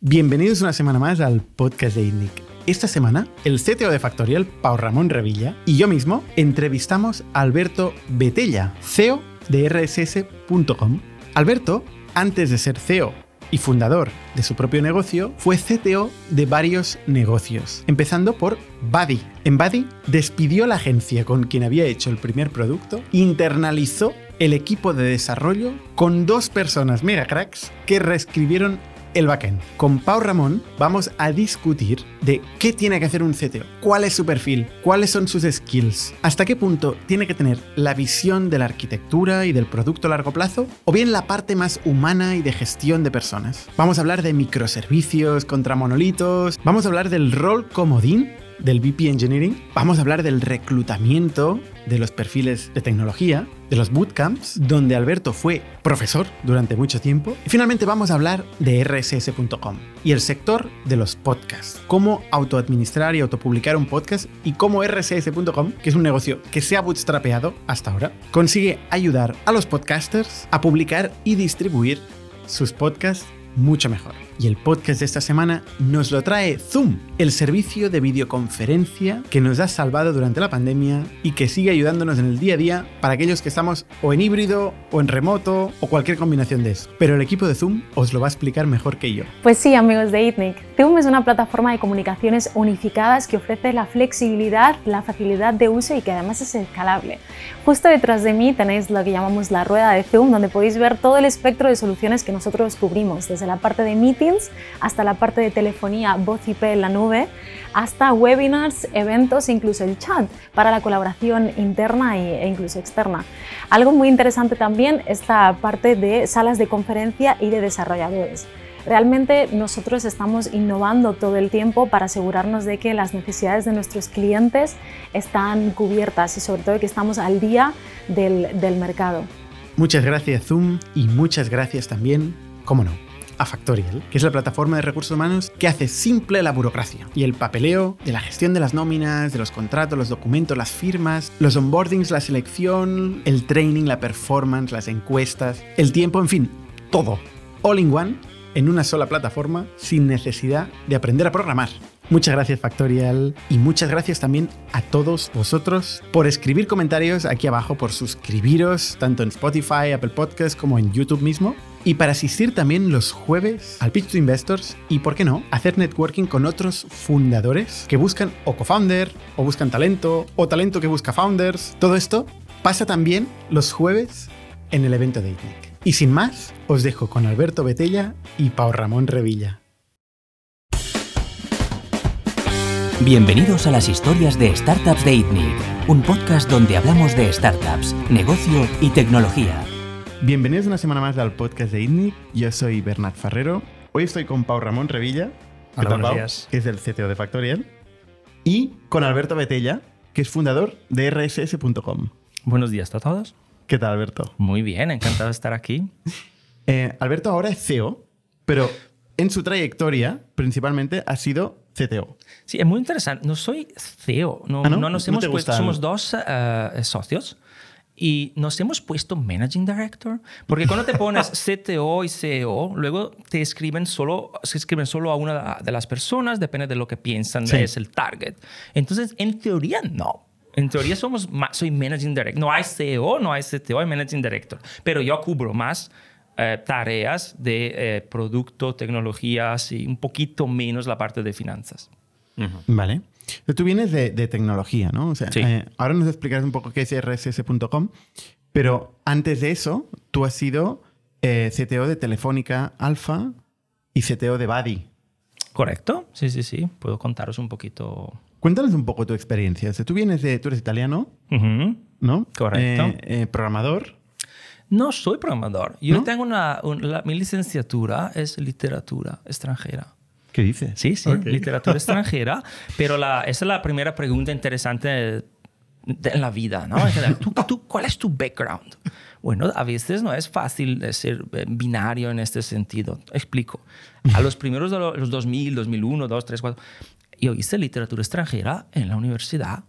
Bienvenidos una semana más al podcast de ITNIC. Esta semana, el CTO de Factorial, Pau Ramón Revilla, y yo mismo entrevistamos a Alberto Betella, CEO de RSS.com. Alberto, antes de ser CEO y fundador de su propio negocio, fue CTO de varios negocios, empezando por Buddy. En Buddy despidió la agencia con quien había hecho el primer producto, internalizó el equipo de desarrollo con dos personas mega cracks que reescribieron el backend. Con Pau Ramón vamos a discutir de qué tiene que hacer un CTO, cuál es su perfil, cuáles son sus skills, hasta qué punto tiene que tener la visión de la arquitectura y del producto a largo plazo, o bien la parte más humana y de gestión de personas. Vamos a hablar de microservicios contra monolitos, vamos a hablar del rol comodín del VP Engineering, vamos a hablar del reclutamiento de los perfiles de tecnología, de los bootcamps, donde Alberto fue profesor durante mucho tiempo. Y finalmente vamos a hablar de rss.com y el sector de los podcasts. Cómo autoadministrar y autopublicar un podcast y cómo rss.com, que es un negocio que se ha bootstrapeado hasta ahora, consigue ayudar a los podcasters a publicar y distribuir sus podcasts mucho mejor. Y el podcast de esta semana nos lo trae Zoom, el servicio de videoconferencia que nos ha salvado durante la pandemia y que sigue ayudándonos en el día a día para aquellos que estamos o en híbrido o en remoto o cualquier combinación de eso. Pero el equipo de Zoom os lo va a explicar mejor que yo. Pues sí, amigos de ITNIC. Zoom es una plataforma de comunicaciones unificadas que ofrece la flexibilidad, la facilidad de uso y que además es escalable. Justo detrás de mí tenéis lo que llamamos la rueda de Zoom, donde podéis ver todo el espectro de soluciones que nosotros cubrimos, desde la parte de meeting hasta la parte de telefonía, voz IP en la nube, hasta webinars, eventos e incluso el chat para la colaboración interna e incluso externa. Algo muy interesante también es la parte de salas de conferencia y de desarrolladores. Realmente nosotros estamos innovando todo el tiempo para asegurarnos de que las necesidades de nuestros clientes están cubiertas y sobre todo que estamos al día del, del mercado. Muchas gracias Zoom y muchas gracias también, cómo no, a Factorial, que es la plataforma de recursos humanos que hace simple la burocracia y el papeleo de la gestión de las nóminas, de los contratos, los documentos, las firmas, los onboardings, la selección, el training, la performance, las encuestas, el tiempo, en fin, todo. All in one en una sola plataforma sin necesidad de aprender a programar. Muchas gracias Factorial y muchas gracias también a todos vosotros por escribir comentarios aquí abajo, por suscribiros tanto en Spotify, Apple Podcasts como en YouTube mismo y para asistir también los jueves al Pitch to Investors y, ¿por qué no?, hacer networking con otros fundadores que buscan o co-founder o buscan talento o talento que busca founders. Todo esto pasa también los jueves en el evento de ITNIC. Y sin más, os dejo con Alberto Betella y Pau Ramón Revilla. Bienvenidos a las historias de Startups de ITNIC, un podcast donde hablamos de startups, negocio y tecnología. Bienvenidos una semana más al podcast de ITNIC. Yo soy Bernat Ferrero. Hoy estoy con Pau Ramón Revilla, Hola, Pau? días. que es el CTO de Factorial, y con Alberto Betella, que es fundador de rss.com. Buenos días a todos. ¿Qué tal, Alberto? Muy bien, encantado de estar aquí. Eh, Alberto ahora es CEO, pero en su trayectoria principalmente ha sido CTO. Sí, es muy interesante. No soy CEO, no, Ah, ¿no? no nos ¿No hemos te puesto, somos dos eh, socios y nos hemos puesto Managing Director, porque cuando te pones CTO y CEO, luego te escriben solo, se escriben solo a una de las personas, depende de lo que piensan, Sí. es el target. Entonces, en teoría, no. En teoría somos ma- soy Managing Director. No hay CEO, no hay CTO, hay Managing Director. Pero yo cubro más eh, tareas de eh, producto, tecnologías y un poquito menos la parte de finanzas. Vale. Pero Tú vienes de, de tecnología, ¿no? O sea, Sí. eh, ahora nos explicarás un poco qué es rss.com, pero antes de eso, tú has sido eh, CTO de Telefónica Alfa y CTO de Buddy. ¿Correcto? Sí, sí, sí. Puedo contaros un poquito. Cuéntanos un poco tu experiencia. O sea, tú vienes de, tú eres italiano, Ujú. ¿no? Correcto. Eh, eh, programador. No soy programador. Yo ¿No? tengo una, un- la- mi licenciatura es literatura extranjera. ¿Qué dices? Sí, sí, Ok. literatura extranjera. Pero la, esa es la primera pregunta interesante de- en la vida, ¿no? ¿tú, tú, cuál es tu background? Bueno, a veces no es fácil ser eh, binario en este sentido. Explico. A los primeros de lo- los 2000, 2001, 2, 3, 4, yo hice literatura extranjera en la Universidad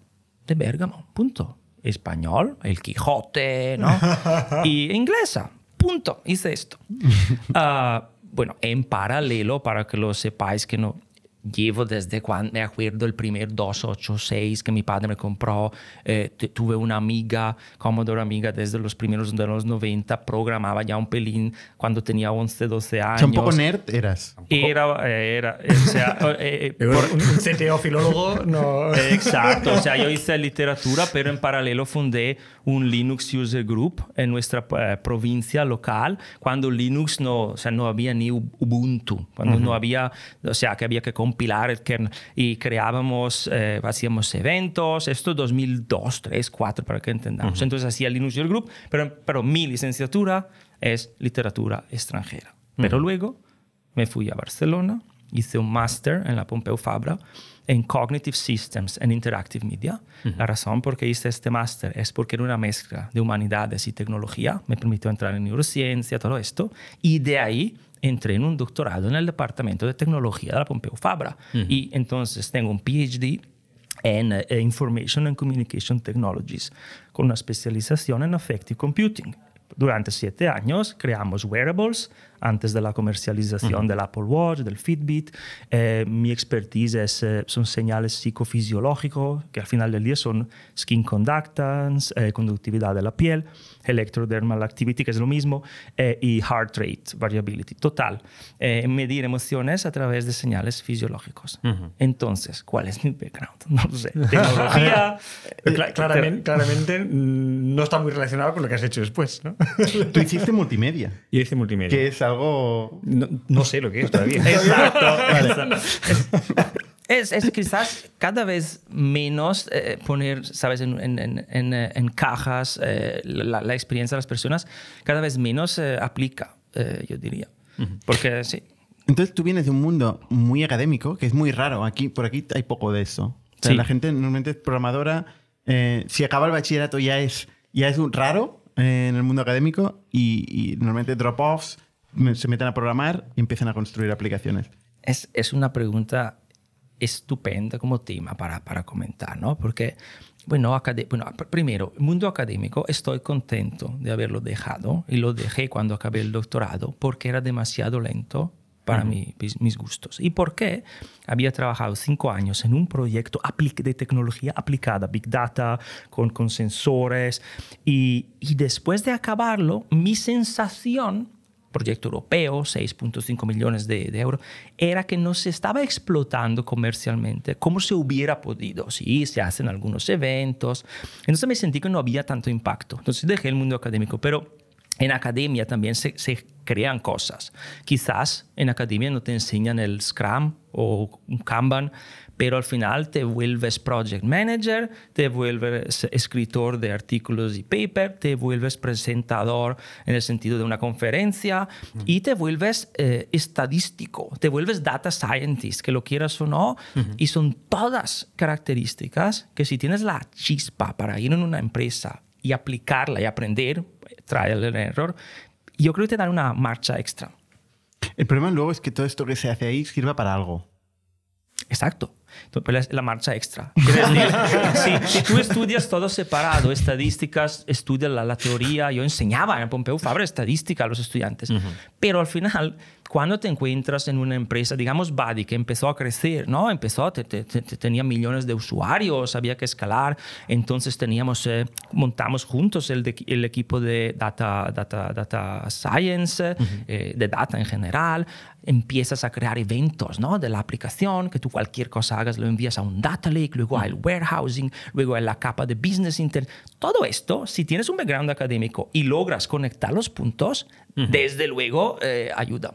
de Bérgamo, punto. Español, El Quijote, ¿no? y inglesa, punto. Hice esto. Ah, bueno, en paralelo, para que lo sepáis que no, llevo desde cuando me acuerdo el primer 286 que mi padre me compró. Eh, tuve una amiga, Commodore amiga, desde los primeros de los 90, programaba ya un pelín cuando tenía 11, 12 años. ¿Un poco nerd eras? Era, eh, era, o sea, eh, por, un CTO filólogo, no. Exacto, o sea, yo hice literatura, pero en paralelo fundé un Linux User Group en nuestra provincia local, cuando Linux no, o sea, no había ni Ubuntu, cuando no había, o sea, que había que compilar el kernel y creábamos, eh, hacíamos eventos, esto 2002, 3, 4, para que entendamos. Entonces hacía Linux User Group, pero, pero mi licenciatura es literatura extranjera. Pero luego me fui a Barcelona, hice un máster en la Pompeu Fabra en Cognitive Systems and Interactive Media. La razón por qué hice este máster es porque era una mezcla de humanidades y tecnología, me permitió entrar en neurociencia, todo esto, y de ahí entré en un doctorado en el Departamento de Tecnología de la Pompeu Fabra. Y entonces tengo un PhD en uh, Information and Communication Technologies, con una especialización en Affective Computing. Durante siete años creamos wearables antes de la comercialización del Apple Watch, del Fitbit. Eh, mi expertise es, eh, son señales psicofisiológicos, que al final del día son skin conductance, eh, conductividad de la piel, electrodermal activity, que es lo mismo, y heart rate variability. Total, medir emociones a través de señales fisiológicos. Entonces, ¿cuál es mi background? No lo sé. Tecnología. claramente, claramente mm, no está muy relacionado con lo que has hecho después, ¿no? Tú hiciste multimedia. Yo hice multimedia. Que es algo... No, sé lo que es todavía. Exacto. Es, es, quizás cada vez menos eh, poner, sabes, en, en, en, en cajas eh, la, la, experiencia de las personas, cada vez menos eh, aplica, yo diría. Porque sí. Entonces tú vienes de un mundo muy académico, que es muy raro. Aquí, por aquí hay poco de eso. O sea, La gente normalmente es programadora. si acaba el bachillerato ya es, ya es un raro en el mundo académico y, y normalmente drop-offs se meten a programar y empiezan a construir aplicaciones? Es, es una pregunta estupenda como tema para, para comentar, ¿no? Porque, bueno, bueno, primero, el mundo académico, estoy contento de haberlo dejado y lo dejé cuando acabé el doctorado porque era demasiado lento para mí, mis, gustos. ¿Y por qué? Había trabajado cinco años en un proyecto de tecnología aplicada, Big Data, con, con sensores, y, y después de acabarlo, mi sensación proyecto europeo, 6.5 millones de, euros, era que no se estaba explotando comercialmente como se hubiera podido. Sí, se hacen algunos eventos. Entonces me sentí que no había tanto impacto. Entonces dejé el mundo académico, pero en academia también se, se, crean cosas. Quizás en academia no te enseñan el Scrum o un Kanban, pero al final te vuelves project manager, te vuelves escritor de artículos y paper, te vuelves presentador en el sentido de una conferencia y te vuelves eh, estadístico, te vuelves data scientist, que lo quieras o no, y son todas características que si tienes la chispa para ir en una empresa y aplicarla y aprender, trial and error, yo creo que te dan una marcha extra. El problema luego es que todo esto que se hace ahí sirva para algo. Exacto. Entonces, la marcha extra. Decir, si, tú estudias todo separado, estadísticas, estudias la, teoría, yo enseñaba en Pompeu Fabra estadística a los estudiantes, pero al final cuando te encuentras en una empresa, digamos Buddy, que empezó a crecer, ¿no? Empezó, tenía millones de usuarios, había que escalar, entonces teníamos, eh, montamos juntos el, el, equipo de data, data, data science, eh, de data en general, empiezas a crear eventos, ¿no? De la aplicación, que tú cualquier cosa hagas lo envías a un data lake, luego al warehousing, luego a la capa de business inter. Todo esto, si tienes un background académico y logras conectar los puntos, desde luego eh, ayuda.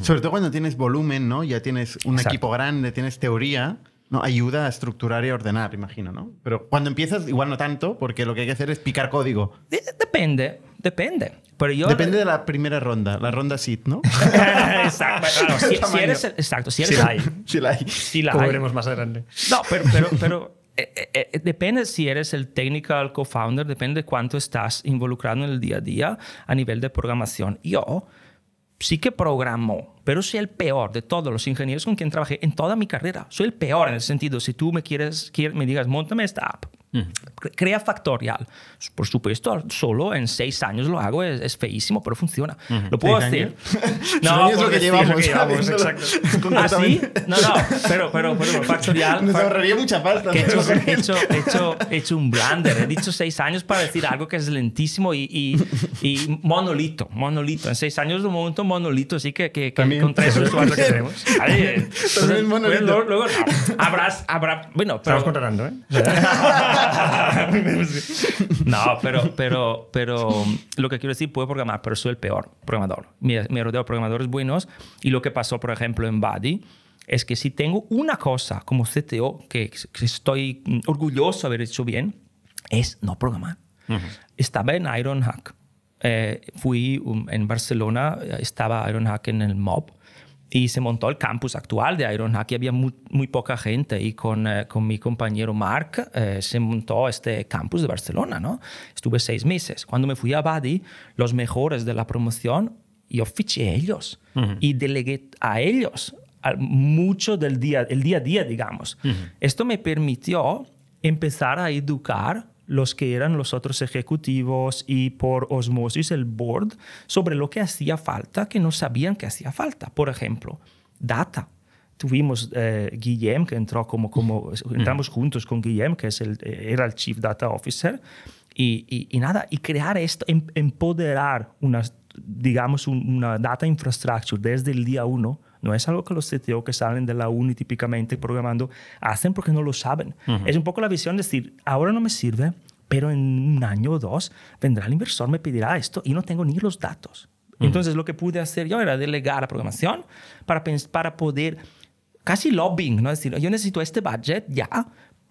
Sobre todo cuando tienes volumen, ¿no? Ya tienes un equipo grande, tienes teoría, ¿no? Ayuda a estructurar y ordenar, imagino, ¿no? Pero cuando empiezas, igual no tanto, porque lo que hay que hacer es picar código. Depende, depende. Pero yo, Depende de la primera ronda, la ronda SIT, ¿no? exacto. si, eres exacto, si eres sí la hay. Sí la hay. Sí la hay. más adelante. No, pero, pero, pero eh, eh, eh, depende si eres el technical co-founder, depende de cuánto estás involucrado en el día a día a nivel de programación. Yo sí que programo, pero soy el peor de todos los ingenieros con quien trabajé en toda mi carrera. Soy el peor en el sentido, si tú me quieres, me digas, montame esta app, Crea factorial. Por supuesto, solo en seis años lo hago, es, es feísimo, pero funciona. Lo puedo ¿Seis decir. No, es lo que llevamos. llevamos, haciéndolo exacto. ¿Ah, sí? No, no, pero, pero, pero factorial. Nos ahorraría mucha pasta. que he hecho, he hecho, he hecho, he hecho un blunder. He dicho seis años para decir algo que es lentísimo y, y, y monolito. Monolito. En seis años de momento monolito, sí que, que, que También. con tres Eso es usuarios. lo que tenemos. Vale, entonces, monolito. Luego, luego, no, habrás, habrá, bueno, pero, Estamos contratando, ¿eh? no, pero, pero, pero lo que quiero decir, puedo programar, pero soy el peor programador. Me, me rodeo de programadores buenos y lo que pasó, por ejemplo, en Buddy es que si tengo una cosa como CTO que, que estoy orgulloso de haber hecho bien, es no programar. Estaba en Ironhack. Eh, fui um, en Barcelona, eh, estaba Ironhack en el MOB y se montó el campus actual de Ironhack y había muy, muy poca gente y con, eh, con mi compañero Mark eh, se montó este campus de Barcelona, ¿no? Estuve seis meses. Cuando me fui a Buddy, los mejores de la promoción, yo fiché a ellos y delegué a ellos a- mucho del día, el día a día, digamos. Esto me permitió empezar a educar los que eran los otros ejecutivos y por osmosis el board sobre lo que hacía falta, que no sabían que hacía falta. Por ejemplo, data. Tuvimos eh, Guillem, que entró como, como entramos juntos con Guillem, que es el, eh, era el Chief Data Officer, y, y- y nada, y crear esto, em- empoderar una, digamos, un- una data infrastructure desde el día uno, no es algo que los CTO que salen de la uni típicamente programando hacen porque no lo saben. Es un poco la visión de decir, ahora no me sirve, pero en un año o dos vendrá el inversor, me pedirá esto y no tengo ni los datos. Entonces lo que pude hacer yo era delegar la programación para, para poder, casi lobbying, ¿no? Es decir, yo necesito este budget ya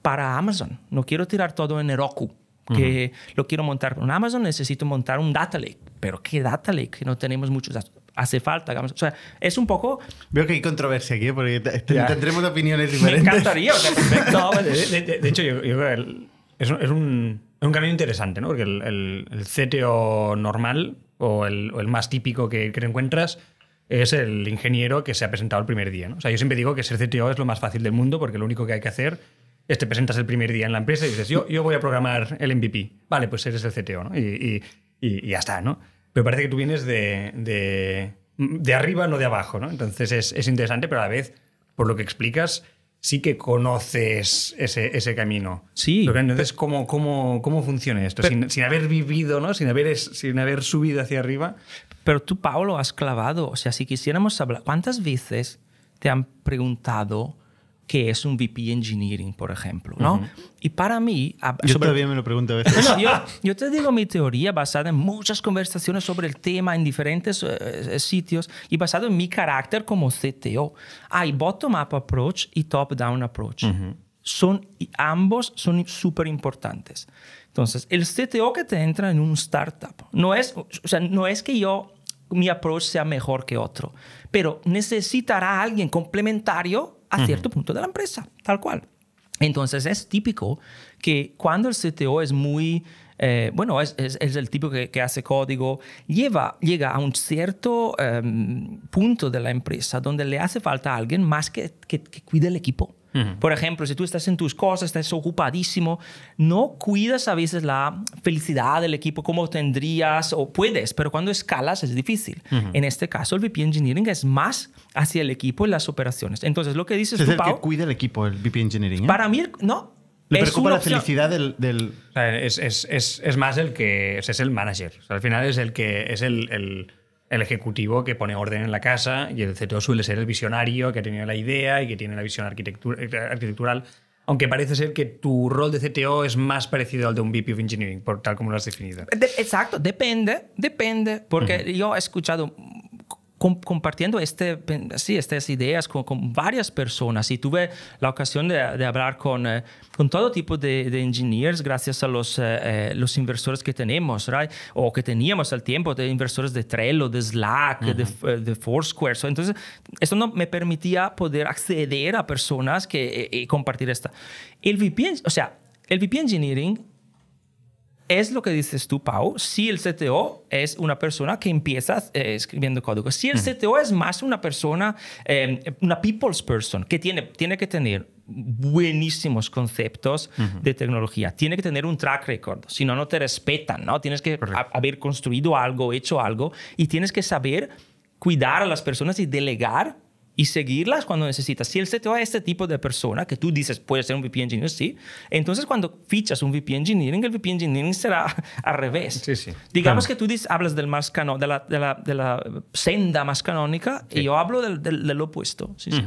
para Amazon. No quiero tirar todo en Heroku, que lo quiero montar en Amazon, necesito montar un data lake. Pero ¿qué data lake? No tenemos muchos datos. Hace falta, o sea, es un poco... Veo que hay controversia aquí, porque te- te- Ya. tendremos opiniones Me diferentes. encantaría, o sea, perfecto. No, de, de- de- hecho, yo, yo creo que el- es, un, es un- es un camino interesante, ¿no? Porque el, el- el CTO normal o el, o el más típico que, que encuentras es el ingeniero que se ha presentado el primer día, ¿no? O sea, yo siempre digo que ser CTO es lo más fácil del mundo porque lo único que hay que hacer es te presentas el primer día en la empresa y dices, yo, yo voy a programar el MVP. Vale, pues eres el CTO, ¿no? Y, y- y- y ya está, ¿no? Pero parece que tú vienes de, de, de arriba, no de abajo, ¿no? Entonces es, es interesante, pero a la vez, por lo que explicas, sí que conoces ese, ese camino. Sí. Pero entonces, ¿cómo, cómo, cómo funciona esto? Pero- sin, sin haber vivido, ¿no? Sin haber, sin haber subido hacia arriba. Pero tú, Pablo, has clavado. O sea, si quisiéramos hablar, ¿cuántas veces te han preguntado qué es un VP Engineering, por ejemplo? ¿no? Y para mí, Yo sobre- todavía me lo pregunto a veces. Bueno, yo, yo te digo mi teoría basada en muchas conversaciones sobre el tema en diferentes eh, eh, sitios y basado en mi carácter como CTO. Hay bottom-up approach y top-down approach. son, y ambos son súper importantes. Entonces, el CTO que te entra en un startup no es, o sea, no es que yo, mi approach sea mejor que otro, pero necesitará a alguien complementario a cierto punto de la empresa, tal cual. Entonces es típico que cuando el CTO es muy, eh, bueno, es, es- es el tipo que, que hace código, lleva, llega a un cierto em, punto de la empresa donde le hace falta alguien más que, que, que cuide el equipo. Por ejemplo, si tú estás en tus cosas, estás ocupadísimo, no cuidas a veces la felicidad del equipo como tendrías o puedes, pero cuando escalas es difícil. En este caso, el VP Engineering es más hacia el equipo y las operaciones. Entonces, lo que dices es tú, el que Pau, cuida el equipo, el VP Engineering. ¿eh? para mí, no. Le es preocupa la opción. felicidad del, del- O sea, es, es- es- es más el que es, es el manager. O sea, al final es el que es el, el- el ejecutivo que pone orden en la casa y el CTO suele ser el visionario que ha tenido la idea y que tiene la visión eh, arquitectural. Aunque parece ser que tu rol de CTO es más parecido al de un VP of Engineering, por tal como lo has definido. De- exacto, depende, depende, porque yo he escuchado compartiendo este, sí, estas ideas con, con varias personas y tuve la ocasión de, de hablar con, eh, con todo tipo de, de engineers gracias a los, eh, eh, los inversores que tenemos, right? o que teníamos al tiempo, de inversores de Trello, de Slack, de, eh, de Foursquare. So, entonces, esto no me permitía poder acceder a personas que, eh, y compartir esta. El VP, o sea, el VP Engineering es lo que dices tú, Pau. Si el CTO es una persona que empieza eh, escribiendo código, si el CTO es más una persona, eh, una people's person, que tiene, tiene que tener buenísimos conceptos de tecnología. Tiene que tener un track record, si no, no te respetan, ¿no? Tienes que haber construido algo, hecho algo y tienes que saber cuidar a las personas y delegar y seguirlas cuando necesitas. Si el CTO es este tipo de persona que tú dices puede ser un VP Engineer, sí, entonces cuando fichas un VP Engineering, el VP Engineering será al revés. Sí, sí. Digamos que tú dices, hablas del más cano, de, la, de, la, de la senda más canónica y yo hablo del, del, del opuesto. Sí, sí.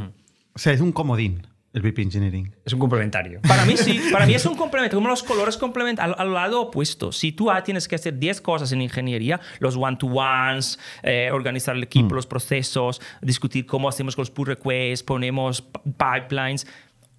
O sea, es un comodín el VP Engineering. Es un complementario. Para mí sí, para mí es un complemento, como los colores complementan al, al, lado opuesto. Si tú ah, tienes que hacer 10 cosas en ingeniería, los one-to-ones, eh, organizar el equipo, mm. los procesos, discutir cómo hacemos con los pull requests, ponemos pipelines,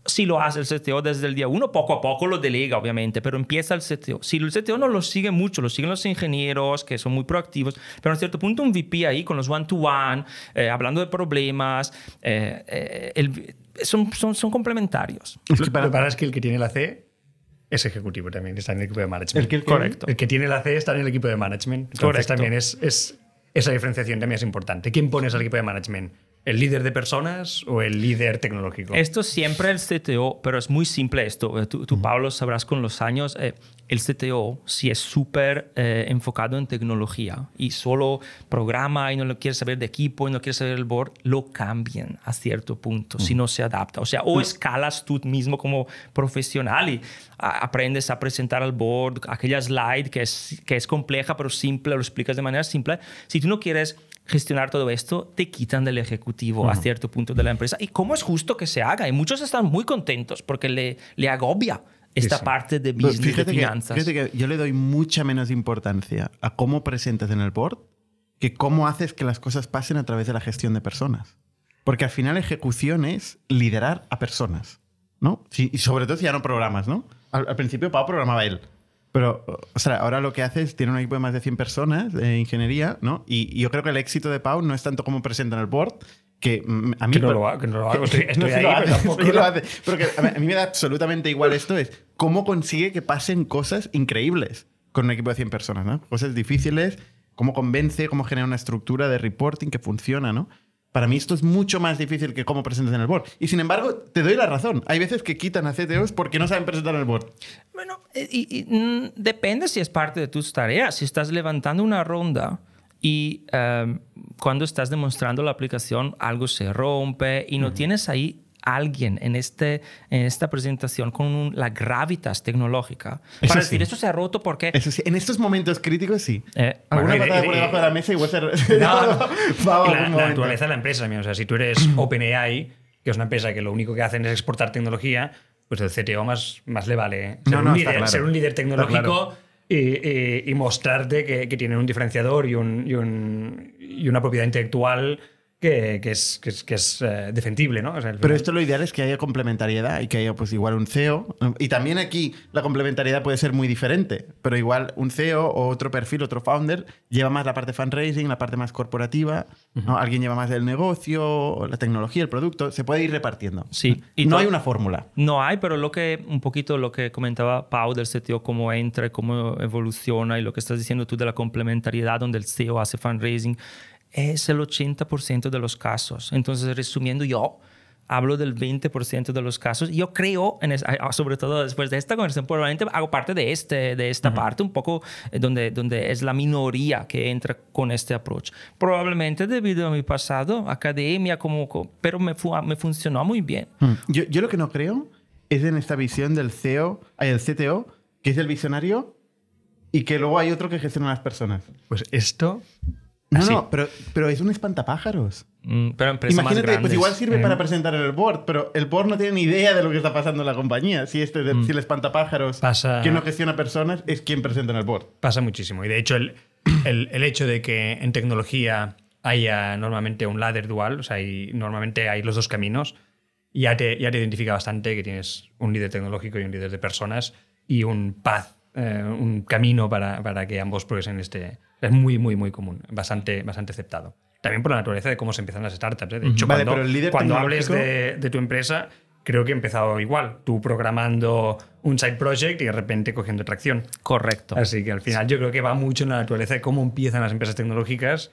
si lo hace el CTO desde el día uno, poco a poco lo delega, obviamente, pero empieza el CTO. Si el CTO no lo sigue mucho, lo siguen los ingenieros, que son muy proactivos, pero a cierto punto un VP ahí con los one-to-one, eh, hablando de problemas, eh, eh, el, son, son, son, complementarios. Es que para, para es que el que tiene la C es ejecutivo también, está en el equipo de management. ¿El que, el Correcto. El que tiene la C está en el equipo de management. Entonces Correcto. también es, es, esa diferenciación también es importante. ¿Quién pones al equipo de management? ¿El líder de personas o el líder tecnológico? Esto siempre el CTO, pero es muy simple esto. Eh, Tú, tú. Pablo, sabrás con los años, eh, el CTO, si es súper eh, enfocado en tecnología y solo programa y no lo quiere saber de equipo y no quiere saber el board, lo cambian a cierto punto -huh. si no se adapta. O sea, o escalas tú mismo como profesional y a, aprendes a presentar al board aquella slide que es, que es compleja pero simple, lo explicas de manera simple. Si tú no quieres gestionar todo esto, te quitan del ejecutivo uh -huh. a cierto punto de la empresa. ¿Y cómo es justo que se haga? Y muchos están muy contentos porque le, le agobia esta sí, sí. parte de business, fíjate de finanzas. Que, fíjate que yo le doy mucha menos importancia a cómo presentas en el board que cómo haces que las cosas pasen a través de la gestión de personas. Porque al final ejecución es liderar a personas, ¿no? Sí, y sobre todo si ya no programas, ¿no? Al, al principio Pau programaba él. Pero, o sea, ahora lo que hace es, tiene un equipo de más de 100 personas de ingeniería, ¿no? Y, y yo creo que el éxito de Pau no es tanto cómo presenta en el board, que a mí... Que no, lo, hago, que no lo hago, estoy, estoy no, ahí, lo hace, pero tampoco lo hace. Porque a mí me da absolutamente igual esto, es cómo consigue que pasen cosas increíbles con un equipo de 100 personas, ¿no? Cosas difíciles, cómo convence, cómo genera una estructura de reporting que funciona, ¿no? Para mí esto es mucho más difícil que cómo presentas en el board. Y sin embargo, te doy la razón. Hay veces que quitan a CTOs porque no saben presentar en el board. Bueno, y, y, y, depende si es parte de tus tareas. Si estás levantando una ronda y um, cuando estás demostrando la aplicación algo se rompe y no uh -huh. tienes ahí alguien en, este, en esta presentación con un, la gravitas tecnológica eso para sí. decir esto se ha roto porque eso sí. en estos momentos críticos sí eh, alguna bueno, patada por debajo de la mesa igual se no, no. Vamos, la, la naturaleza de la empresa también o sea si tú eres OpenAI que es una empresa que lo único que hacen es exportar tecnología pues el CTO más, más le vale ser, no, un, líder, claro. ser un líder tecnológico y, y, y, mostrarte que, que, tienen un diferenciador y, un, y, un, y una propiedad intelectual que, que, es, que es, que es uh, defendible, ¿no? O sea, Pero esto lo ideal es que haya complementariedad y que haya pues igual un CEO. Y también aquí la complementariedad puede ser muy diferente, pero igual un CEO o otro perfil, otro founder, lleva más la parte fundraising, la parte más corporativa, uh -huh. ¿no? alguien lleva más el negocio, la tecnología, el producto, se puede ir repartiendo. Sí. Y no hay una fórmula. No hay, pero lo que un poquito lo que comentaba Pau del CTO, cómo entra, cómo evoluciona y lo que estás diciendo tú de la complementariedad donde el CEO hace fundraising es el 80% de los casos. Entonces, resumiendo, yo hablo del 20% de los casos. Yo creo, en es, sobre todo después de esta conversación, probablemente hago parte de, este, de esta uh -huh. parte, un poco eh, donde, donde es la minoría que entra con este approach. Probablemente debido a mi pasado, academia, como, pero me, fu me funcionó muy bien. Hmm. Yo, yo lo que no creo es en esta visión del CEO, el CTO, que es el visionario y que luego hay otro que gestiona a las personas. Pues esto no, Así. no, pero, pero es un espantapájaros. Mm, pero empresas Imagínate, más pues igual sirve eh. para presentar en el board, pero el board no tiene ni idea de lo que está pasando en la compañía. Si, este, mm. si el espantapájaros, Pasa... quien no gestiona personas, es quien presenta en el board. Pasa muchísimo. Y de hecho, el, el, el hecho de que en tecnología haya normalmente un ladder dual, o sea, y normalmente hay los dos caminos, ya te, ya te identifica bastante que tienes un líder tecnológico y un líder de personas y un path, eh, un camino para, para que ambos progresen este, es muy, muy, muy común, bastante, bastante aceptado. También por la naturaleza de cómo se empiezan las startups. ¿eh? De hecho, vale, cuando, pero el líder cuando hables de, de, tu empresa, creo que he empezado igual, tú programando un side project y de repente cogiendo tracción. Correcto. Así que al final yo creo que va mucho en la naturaleza de cómo empiezan las empresas tecnológicas,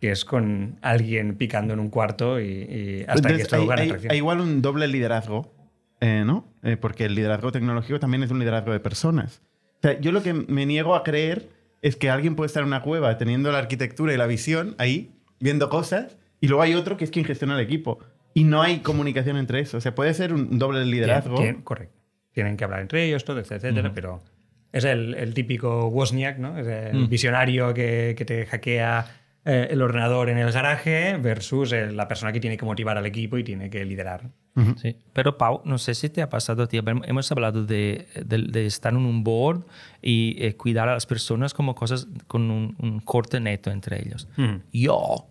que es con alguien picando en un cuarto y, y hasta Entonces, que esto hay, gana hay- tracción. hay igual un doble liderazgo, eh, ¿no? Eh, porque el liderazgo tecnológico también es un liderazgo de personas. O sea, yo lo que me niego a creer es que alguien puede estar en una cueva teniendo la arquitectura y la visión ahí, viendo cosas, y luego hay otro que es quien gestiona el equipo. Y no hay comunicación entre eso. O sea, puede ser un doble liderazgo. Tien- correcto. Tienen que hablar entre ellos, todo, etcétera, etcétera, pero es el, el típico Wozniak, ¿no? Es el visionario que, que te hackea eh, el ordenador en el garaje versus eh, la persona que tiene que motivar al equipo y tiene que liderar. Sí. Pero Pau, no sé si te ha pasado a ti, hemos hablado de, de- de estar en un board y eh, cuidar a las personas como cosas con un, un corte neto entre ellos. Yo,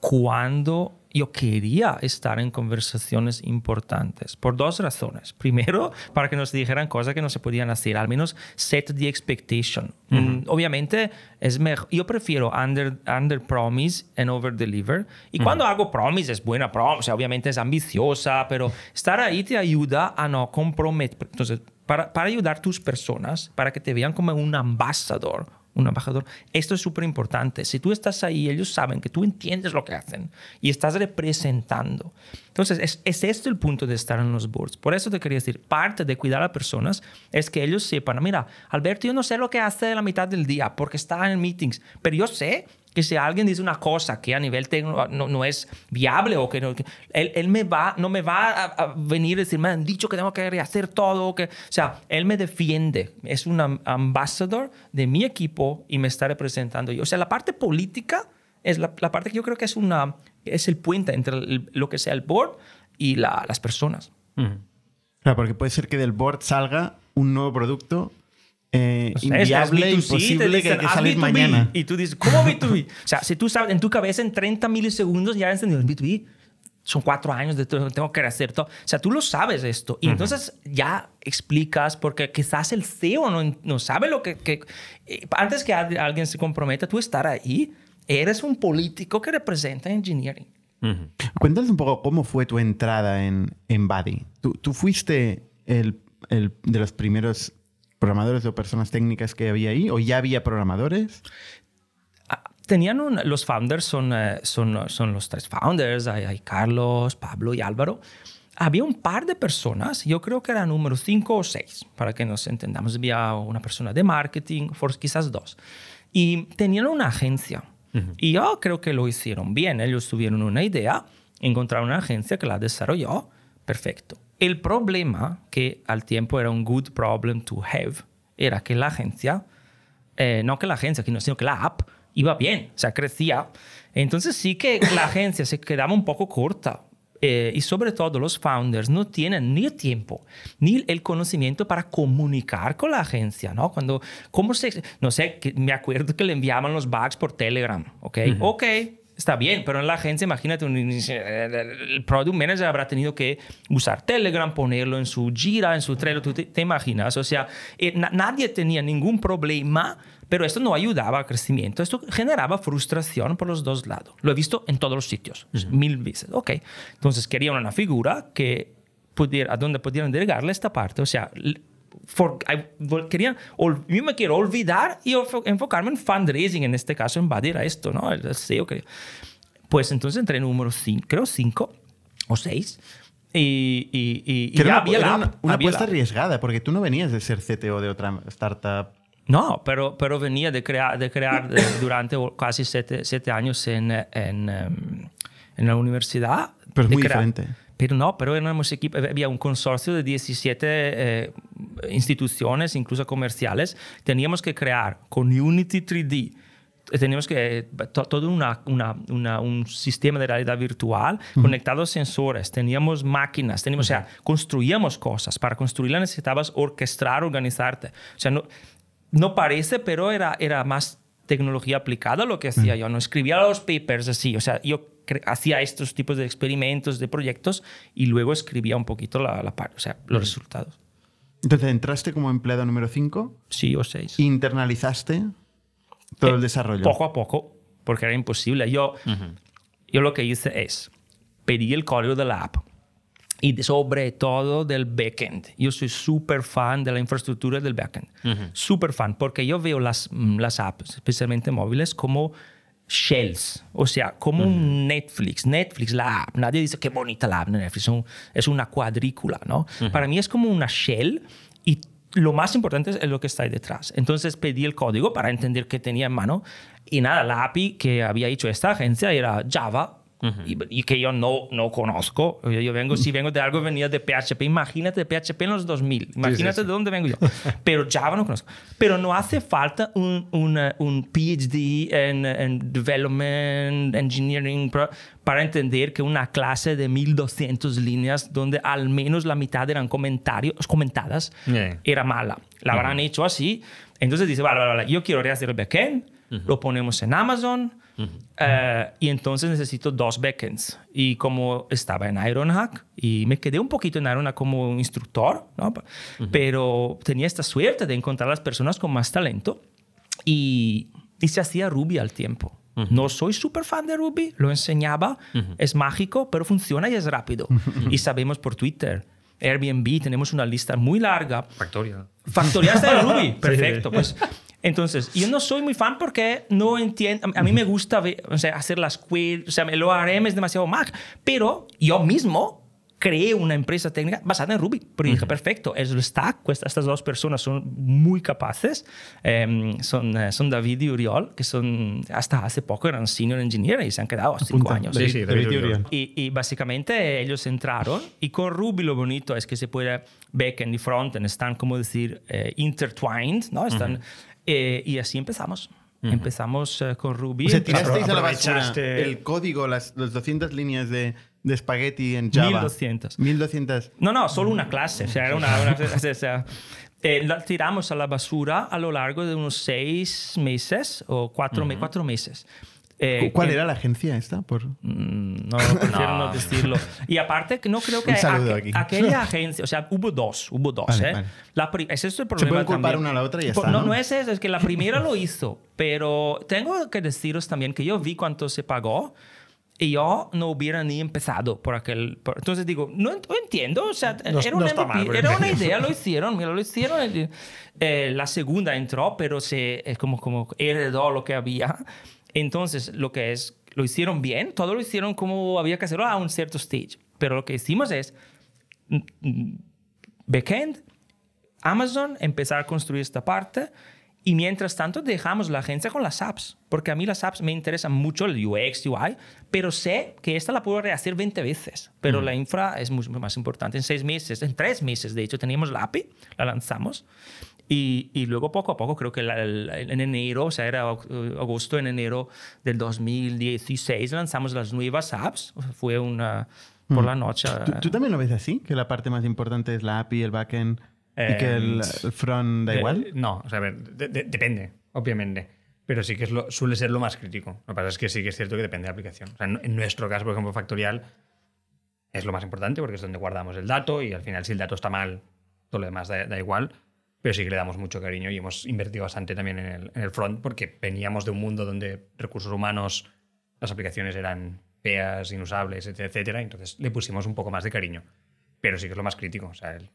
cuando yo quería estar en conversaciones importantes, por dos razones. Primero, para que nos dijeran cosas que no se podían hacer, al menos set the expectation. Mm, obviamente, es mejor. Yo prefiero under, under promise and over deliver. Y cuando hago promise, es buena promise, o sea, obviamente es ambiciosa, pero estar ahí te ayuda a no comprometer. Entonces, para, para ayudar a tus personas, para que te vean como un ambasador, un embajador. Esto es súper importante. Si tú estás ahí, ellos saben que tú entiendes lo que hacen y estás representando. Entonces, es, es este el punto de estar en los boards. Por eso te quería decir, parte de cuidar a personas es que ellos sepan, mira, Alberto, yo no sé lo que hace la mitad del día porque está en meetings, pero yo sé que si alguien dice una cosa que a nivel técnico no, no es viable o que, no, que él, él me va, no me va a, a venir y decir, me han dicho que tengo que rehacer todo, que, o sea, él me defiende, es un am- ambassador de mi equipo y me está representando yo. O sea, la parte política es la, la parte que yo creo que es, una, es el puente entre el- lo que sea el board y la- las personas. Claro, porque puede ser que del board salga un nuevo producto eh, O sea, es- es inviable, B2C, te imposible, que, dicen, que "Haz sale B2B". mañana. Y tú dices, ¿cómo B2B? o sea, si tú sabes, en tu cabeza en 30 milisegundos ya has entendido, B2B son cuatro años de todo, tengo que hacer todo. O sea, tú lo sabes esto. Y entonces ya explicas, porque quizás el CEO no, no sabe lo que... que- eh, antes que al- alguien se comprometa, tú estar ahí, eres un político que representa engineering. Cuéntanos un poco cómo fue tu entrada en, en Buddy. ¿Tú, tú fuiste el, el de los primeros programadores o personas técnicas que había ahí? ¿O ya había programadores? Ah, Tenían un- los founders, son, eh, son, son los tres founders, hay, hay Carlos, Pablo y Álvaro. Había un par de personas, yo creo que era número cinco o seis, para que nos entendamos. Había una persona de marketing, for- quizás dos. Y tenían una agencia. Y yo creo que lo hicieron bien. Ellos tuvieron una idea, encontraron una agencia que la desarrolló. Perfecto. El problema, que al tiempo era un good problem to have, era que la agencia eh, no que la agencia, sino que la app iba bien, o sea, crecía. Entonces sí que la agencia se quedaba un poco corta. Eh, y sobre todo los founders no tienen ni el tiempo ni el conocimiento para comunicar con la agencia, ¿no? Cuando, ¿cómo se, no sé, me acuerdo que le enviaban los bugs por Telegram, ¿ok? Ok, está bien, pero en la agencia, imagínate, un- el product manager habrá tenido que usar Telegram, ponerlo en su Jira, en su Trello, tú te, te imaginas, o sea, eh, na- nadie tenía ningún problema, pero esto no ayudaba al crecimiento, esto generaba frustración por los dos lados. Lo he visto en todos los sitios, mil veces, ok. Entonces querían una figura que pudiera, a donde pudieran delegarle esta parte, o sea, for- querían, ol- yo me quiero olvidar y enfo- enfocarme en fundraising, en este caso, en Badir a esto, ¿no? El SEO que... Pues entonces entré en número 5, creo 5 o 6. Y, y, y- y ya una, había la una, una había la apuesta app. arriesgada, porque tú no venías de ser CTO de otra startup. No, pero, pero venía de crear, de crear de- durante casi siete, siete años en, en, em, en la universidad. Pero es muy crear- diferente. Pero no, pero éramos equipo, había un consorcio de 17 eh, instituciones, incluso comerciales. Teníamos que crear con Unity 3D. Teníamos que to- todo una, una- una- un sistema de realidad virtual conectado a sensores, teníamos máquinas, teníamos, o sea, construíamos cosas. Para construirla necesitabas orquestar, organizarte. O sea, no, no parece, pero era, era más tecnología aplicada lo que hacía yo. No escribía los papers así. O sea, yo hacía estos tipos de experimentos, de proyectos y luego escribía un poquito la, la parte, o sea, los resultados. Entonces entraste como empleado número 5, Sí o seis. internalizaste todo Eh, el desarrollo. Poco a poco, porque era imposible. Yo, yo lo que hice es pedí el código de la app y sobre todo del backend. Yo soy súper fan de la infraestructura del backend. Súper fan, porque yo veo las, mm, las apps, especialmente móviles, como shells, o sea, como un Netflix. Netflix, la app, nadie dice qué bonita la app de Netflix, un- es una cuadrícula, ¿no? Para mí es como una shell y lo más importante es lo que está ahí detrás. Entonces pedí el código para entender qué tenía en mano y nada, la API que había hecho esta agencia era Java. Y, y que yo no, no conozco. Yo, yo vengo, si vengo de algo, venía de PHP. Imagínate de PHP en los 2000. Imagínate de dónde vengo yo. Pero Java no conozco. Pero no hace falta un, una- un PhD en, en Development, Engineering, para entender que una clase de 1200 líneas, donde al menos la mitad eran comentarios, comentadas, Yeah. era mala. La habrán hecho así. Entonces dice, vale, vale, vale, yo quiero rehacer el backend, lo ponemos en Amazon eh, y entonces necesito dos backends. Y como estaba en Ironhack y me quedé un poquito en Ironhack como instructor, ¿no? pero tenía esta suerte de encontrar las personas con más talento y, y se hacía Ruby al tiempo. No soy súper fan de Ruby, lo enseñaba, es mágico, pero funciona y es rápido. y sabemos por Twitter, Airbnb, tenemos una lista muy larga. Factorial. Factorial está en Ruby, perfecto. Pues, entonces, yo no soy muy fan porque no entiendo, a mí me gusta o sea, hacer las queries, o sea, el ORM es demasiado Mac, pero yo mismo creé una empresa técnica basada en Ruby. Porque dije, perfecto, es el stack, pues estas dos personas son muy capaces, Em, son, eh, son David y Uriol, que son, hasta hace poco eran senior engineer y se han quedado cinco años. Sí, sí, David David y Uriol. Y, y básicamente ellos entraron y con Ruby lo bonito es que se puede backend y frontend están como decir eh, intertwined, ¿no? Están, eh, y así empezamos. Empezamos eh, con Ruby. O sea, tirasteis a la basura el código, las, las 200 líneas de, de espagueti en Java. 1200. 1200. No, no, solo una clase. O sea, era una, una- o sea, eh, la tiramos a la basura a lo largo de unos seis meses o cuatro, me- cuatro meses. Eh, ¿Cuál que- era la agencia esta? Por... Mm, No, prefiero no. decirlo. Y aparte, que no creo que Un saludo aqu- aquí. aquella agencia, o sea, hubo dos, hubo dos. Vale, ¿eh? vale. La pri- ese es el problema. pueden culpar también. una a la otra y ya Por- está, No, ¿no? no es eso, es que la primera lo hizo, pero tengo que deciros también que yo vi cuánto se pagó y yo no hubiera ni empezado por aquel. por- entonces digo, no, no entiendo, o sea, No- era, no una mal, era una idea, lo hicieron, mira, lo hicieron. Eh, la segunda entró, pero se es como, como heredó lo que había. Entonces, lo que es, lo hicieron bien, todo lo hicieron como había que hacerlo a un cierto stage. Pero lo que hicimos es mm, mm, backend, Amazon, empezar a construir esta parte. Y mientras tanto dejamos la agencia con las apps, porque a mí las apps me interesan mucho el UX, UI, pero sé que esta la puedo rehacer 20 veces, pero la infra es mucho más importante. En seis meses, en tres meses, de hecho, teníamos la API, la lanzamos, y, y luego poco a poco, creo que la- el- en enero, o sea, era ag- agosto, en enero del 2016, lanzamos las nuevas apps, O sea, fue una por la noche. ¿Tú, tú también lo ves así? ¿Que la parte más importante es la API, el backend y que el, Eh, el front da igual? Eh, no, o sea, a ver, de- de- depende, obviamente. Pero sí que es lo, suele ser lo más crítico. Lo que pasa es que sí que es cierto que depende de la aplicación. O sea, en, en nuestro caso, por ejemplo, Factorial es lo más importante porque es donde guardamos el dato y al final si el dato está mal, todo lo demás da, da igual. Pero sí que le damos mucho cariño y hemos invertido bastante también en el, en el front porque veníamos de un mundo donde recursos humanos, las aplicaciones eran feas, inusables, etcétera. Entonces le pusimos un poco más de cariño. Pero sí que es lo más crítico. O sea, el-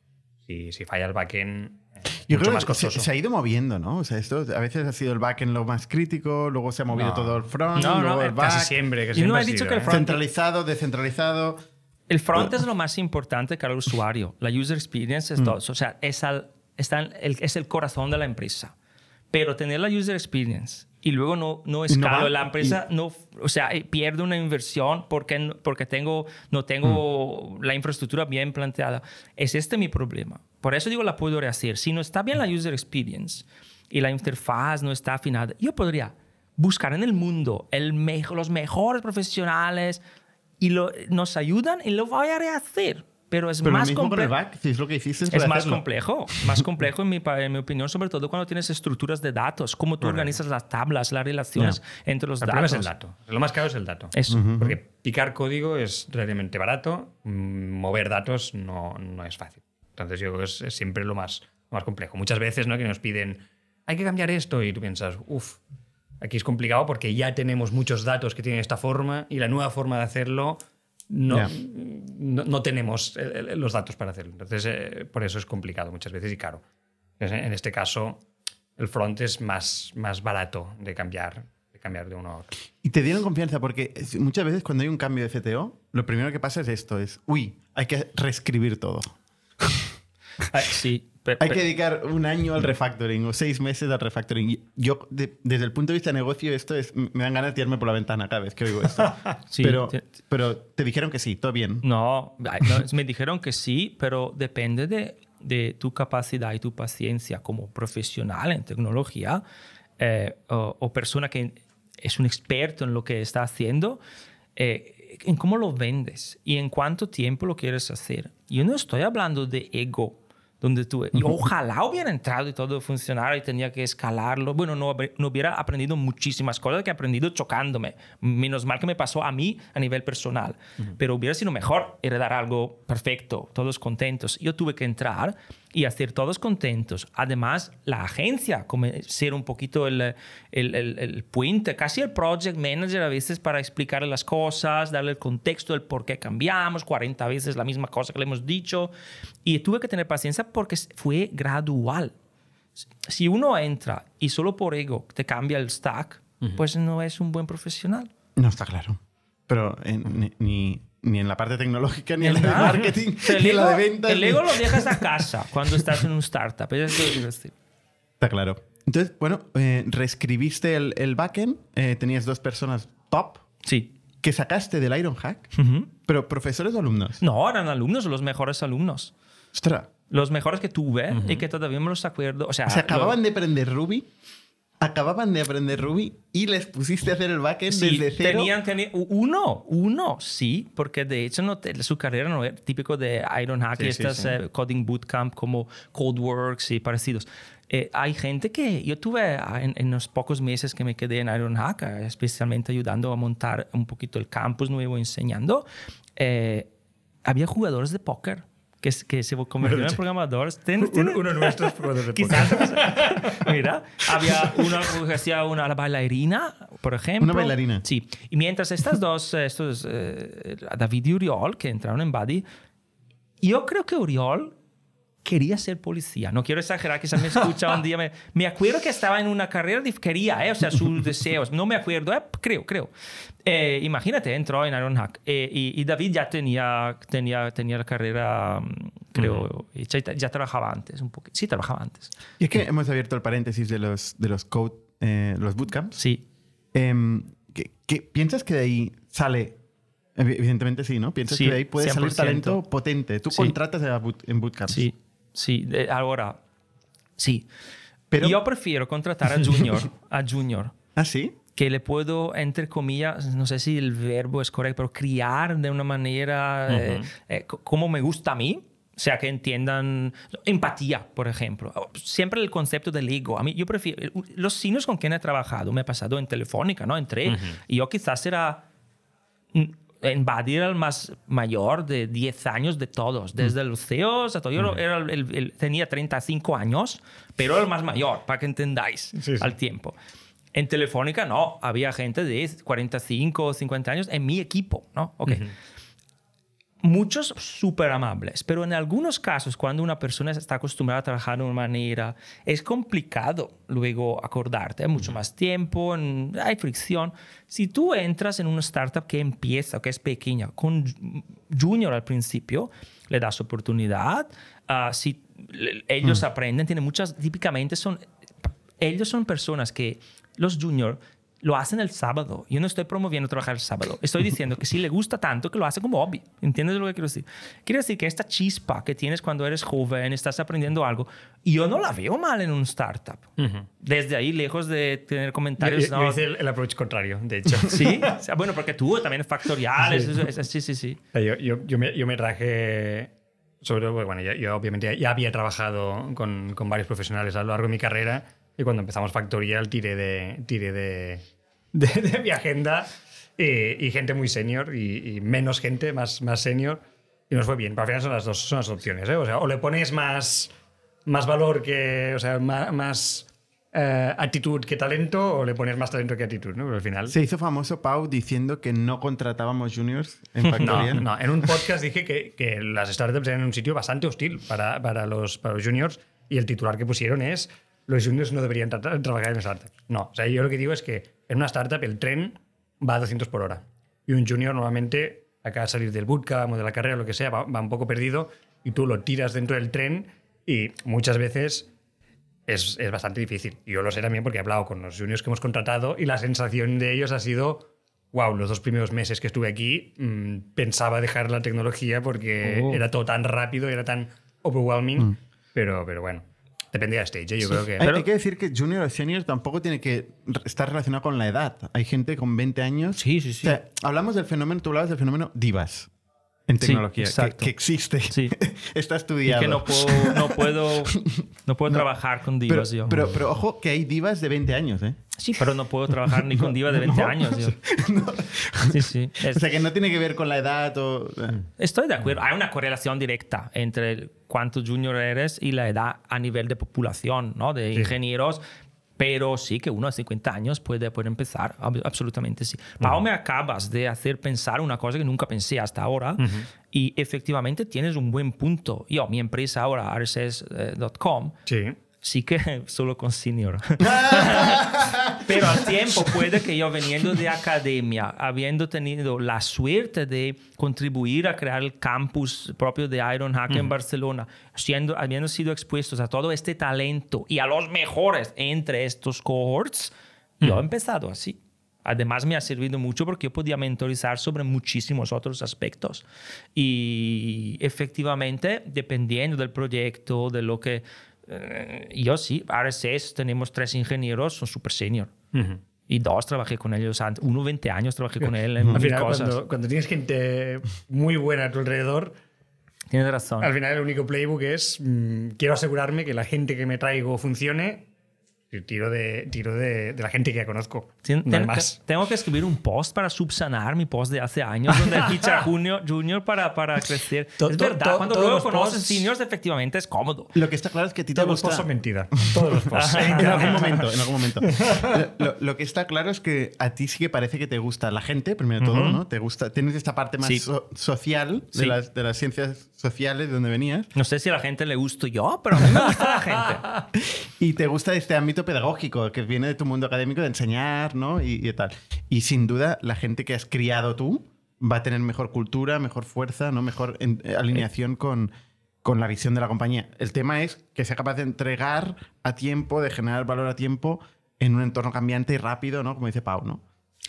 si, si falla el backend, eh, Yo mucho creo más que se, costoso. se ha ido moviendo, ¿no? O sea, esto a veces ha sido el backend lo más crítico, luego se ha movido No. todo el front, No, no, luego el eh, back, Casi siempre. Que Yo no siempre he ha dicho sido, que el ¿eh? front- centralizado, descentralizado. El front es lo más importante para el usuario. La user experience Mm. es todo. O sea, es, al- está el, es el corazón de la empresa. Pero tener la user experience y luego no, no Y no escalo, va- la empresa no, o sea, eh, pierde una inversión porque, no- porque tengo, no tengo Mm. la infraestructura bien planteada. Es este mi problema. Por eso digo, la puedo rehacer. Si no está bien la user experience y la interfaz no está afinada, yo podría buscar en el mundo el los mejores profesionales y lo, nos ayudan y lo voy a rehacer. Pero es Pero más complejo. si es lo que hiciste. Es más complejo, más complejo en mi, en mi opinión, sobre todo cuando tienes estructuras de datos, cómo tú Correcto. organizas las tablas, las relaciones entre los El datos. es el dato. Lo más caro es el dato. Eso. Porque picar código es relativamente barato, mm, mover datos no, no es fácil. Entonces yo creo que es, es siempre lo más, lo más complejo. Muchas veces ¿no? que nos piden, hay que cambiar esto y tú piensas, uff, aquí es complicado porque ya tenemos muchos datos que tienen esta forma y la nueva forma de hacerlo no, no, no tenemos eh, eh, los datos para hacerlo. Entonces, eh, por eso es complicado muchas veces y caro. En este caso, el front es más, más barato de cambiar, de cambiar de uno a otro. Y te dieron confianza porque muchas veces cuando hay un cambio de CTO, lo primero que pasa es esto, es, uy, hay que reescribir todo. Ah, sí, pe- Hay que dedicar un año al refactoring o seis meses al refactoring. Yo, de- desde el punto de vista de negocio, esto es, me dan ganas de tirarme por la ventana cada vez que oigo esto. Sí, pero, te- pero te dijeron que sí, todo bien. No, ay, no, me dijeron que sí, pero depende de, de tu capacidad y tu paciencia como profesional en tecnología eh, o, o persona que es un experto en lo que está haciendo, eh, en cómo lo vendes y en cuánto tiempo lo quieres hacer. Yo no estoy hablando de ego, donde tú, yo ojalá hubiera entrado y todo funcionara y tenía que escalarlo. Bueno, no, no hubiera aprendido muchísimas cosas que he aprendido chocándome. Menos mal que me pasó a mí a nivel personal. Pero hubiera sido mejor heredar algo perfecto, todos contentos. Yo tuve que entrar y hacer todos contentos. Además, la agencia, como ser un poquito el, el, el- el puente, casi el project manager a veces para explicarle las cosas, darle el contexto del por qué cambiamos 40 veces la misma cosa que le hemos dicho. Y tuve que tener paciencia porque fue gradual. Si uno entra y solo por ego te cambia el stack, pues no es un buen profesional. No está claro. Pero en- ni, ni- ni en la parte tecnológica, ni en la de marketing, el ni en la de ventas. El ni- ego lo dejas a casa cuando estás en un startup. Está claro. Entonces, bueno, eh, reescribiste el, el backend, eh, tenías dos personas top Sí. que sacaste del Ironhack, Ujú. pero profesores o alumnos. No, eran alumnos, los mejores alumnos. Ostras. Los mejores que tuve y que todavía me los acuerdo. O sea, O sea, acababan lo- de aprender Ruby, acababan de aprender Ruby y les pusiste a hacer el backend Sí, desde cero. tenían, tenían- uno, uno, sí, porque de hecho no su carrera no era típico de Ironhack y Sí, sí, estas sí. eh, coding bootcamp como Codeworks y parecidos. Eh, hay gente que yo tuve ah, en, en los pocos meses que me quedé en Ironhack, eh, especialmente ayudando a montar un poquito el campus nuevo, enseñando, eh, había jugadores de póker que, que se convirtieron en programadores. Ten- Un- tienen- uno de nuestros de Quizás. Mira, había una que hacía una bailarina, por ejemplo. Una bailarina. Sí. Y mientras estas dos, eh, estos, eh, David y Uriol, que entraron en Buddy, yo creo que Uriol quería ser policía. No quiero exagerar, quizás me escucha un día. Me, me acuerdo que estaba en una carrera, quería, eh, o sea, sus deseos. No me acuerdo, eh, creo, creo. Eh, imagínate, entró en Ironhack. Eh, y, y David ya tenía, tenía, tenía la carrera, mm, creo, hecha y ta- ya trabajaba antes un poquito. Sí, trabajaba antes. Y es que hemos abierto el paréntesis de los, de los code, eh, los bootcamps. Sí. Em, ¿qué, qué- piensas que de ahí sale? Evi- Evidentemente sí, ¿no? Piensas Sí, que de ahí puede salir 100%. talento potente. Tú Sí. contratas en bootcamps. Sí, sí. Ahora, sí. Pero- Yo prefiero contratar a Junior, a Junior, ¿Ah, sí? que le puedo, entre comillas, no sé si el verbo es correcto, pero criar de una manera eh, eh, co- como me gusta a mí. O sea, que entiendan empatía, por ejemplo. Siempre el concepto del ego. A mí, yo prefiero. Los seniors con quien he trabajado, me ha pasado en Telefónica, ¿no? Entré y yo quizás era era el más mayor de 10 años de todos, desde los CEOs hasta yo era el- el- el- tenía 35 años, pero el más mayor, para que entendáis sí. al tiempo. En Telefónica no, había gente de 45 o 50 años en mi equipo, ¿no? Ok. Muchos súper amables, pero en algunos casos, cuando una persona está acostumbrada a trabajar de una manera, es complicado luego acordarte. Hay mucho más tiempo, hay fricción. Si tú entras en una startup que empieza, que es pequeña, con ju- junior al principio, le das oportunidad. ah, si ellos aprenden, tienen muchas, típicamente son, ellos son personas que los junior lo hacen el sábado. Yo no estoy promoviendo trabajar el sábado. Estoy diciendo que si le gusta tanto que lo hace como hobby. ¿Entiendes lo que quiero decir? Quiero decir que esta chispa que tienes cuando eres joven, estás aprendiendo algo, yo no la veo mal en un startup. Desde ahí, lejos de tener Yo, comentarios. yo no, hice el, el approach contrario, de hecho. Sí, O sea, bueno, porque tú también es factoriales. eso- eso- Sí, sí, sí. Yo, yo, yo, me, yo me traje sobre bueno yo, yo obviamente ya había trabajado con, con varios profesionales a lo largo de mi carrera y cuando empezamos Factorial tiré de tiré de, de, de mi agenda y, y gente muy senior y, y menos gente más más senior y nos fue bien pero al final son las dos son las opciones ¿eh? o sea o le pones más más valor que o sea más, más eh, actitud que talento o le pones más talento que actitud, ¿no? Pero al final... Se hizo famoso Pau diciendo que no contratábamos juniors en No, Factorial. no, en un podcast dije que, que las startups eran un sitio bastante hostil para, para, los, para los juniors y el titular que pusieron es los juniors no deberían tra- trabajar en startups. No, o sea, yo lo que digo es que en una startup el tren va a 200 por hora y un junior normalmente acaba de salir del bootcamp o de la carrera, lo que sea, va, va un poco perdido y tú lo tiras dentro del tren y muchas veces es, es bastante difícil. Yo lo sé también porque he hablado con los juniors que hemos contratado y la sensación de ellos ha sido, wow, los dos primeros meses que estuve aquí mm, pensaba dejar la tecnología porque Oh. era todo tan rápido, era tan overwhelming, pero, pero bueno, depende de la stage, ¿eh? yo creo que... Hay, hay que decir que junior o senior tampoco tiene que estar relacionado con la edad. Hay gente con 20 años. Sí, sí, sí. O sea, hablamos del fenómeno, tú hablabas del fenómeno divas en Sí, tecnología, que, exacto. que existe. Sí. Está Y estudiado. que no puedo, no puedo, no puedo trabajar con pero, divas yo. pero, pero ojo que hay divas de 20 años, ¿eh? sí, pero no puedo trabajar ni con divas de 20 años yo. Sí, sí. Es- O sea, que no tiene que ver con la edad o... Estoy de acuerdo. Hay una correlación directa entre cuánto junior eres y la edad a nivel de población, ¿no? De ingenieros. Pero sí que uno a 50 años puede, puede empezar, ab- absolutamente sí. Pau, me acabas de hacer pensar una cosa que nunca pensé hasta ahora y efectivamente tienes un buen punto. Yo, mi empresa ahora, rss.com, Sí. Sí que solo con senior. Pero al tiempo puede que yo veniendo de academia, habiendo tenido la suerte de contribuir a crear el campus propio de Ironhack en Barcelona, siendo, habiendo sido expuestos a todo este talento y a los mejores entre estos cohorts, yo he empezado así. Además me ha servido mucho porque yo podía mentorizar sobre muchísimos otros aspectos. Y efectivamente, dependiendo del proyecto, de lo que... eh, yo sí, RSS tenemos tres ingenieros, son super senior. Y dos trabajé con ellos antes. Uno 20 años trabajé con él en Al mil final, cosas. cuando, cuando tienes gente muy buena a tu alrededor, Tienes razón. al final el único playbook es mm, quiero asegurarme que la gente que me traigo funcione tiro de, tiro de, de la gente que ya conozco. Tien- No ten- más. Tengo que escribir un post para subsanar mi post de hace años, donde ficha junior, junior para, para crecer. To- es to- verdad, to- cuando luego conoces posts- seniors, efectivamente es cómodo. Lo que está claro es que a ti te Todos los posts son mentira. Todos los posts. en algún momento, en algún momento. Lo, lo- lo que está claro es que a ti sí que parece que te gusta la gente, primero de todo, ¿no? Te gusta, tienes esta parte más Sí. so- social de, Sí. las, de las ciencias sociales de donde venías No sé si a la gente le gusto yo, pero a mí me gusta la gente. y te gusta este ámbito pedagógico que viene de tu mundo académico de enseñar, ¿no? Y, y tal. Y sin duda, la gente que has criado tú va a tener mejor cultura, mejor fuerza, ¿no? Mejor en- eh, alineación con, con la visión de la compañía. El tema es que sea capaz de entregar a tiempo, de generar valor a tiempo en un entorno cambiante y rápido, ¿no? Como dice Pau, ¿no?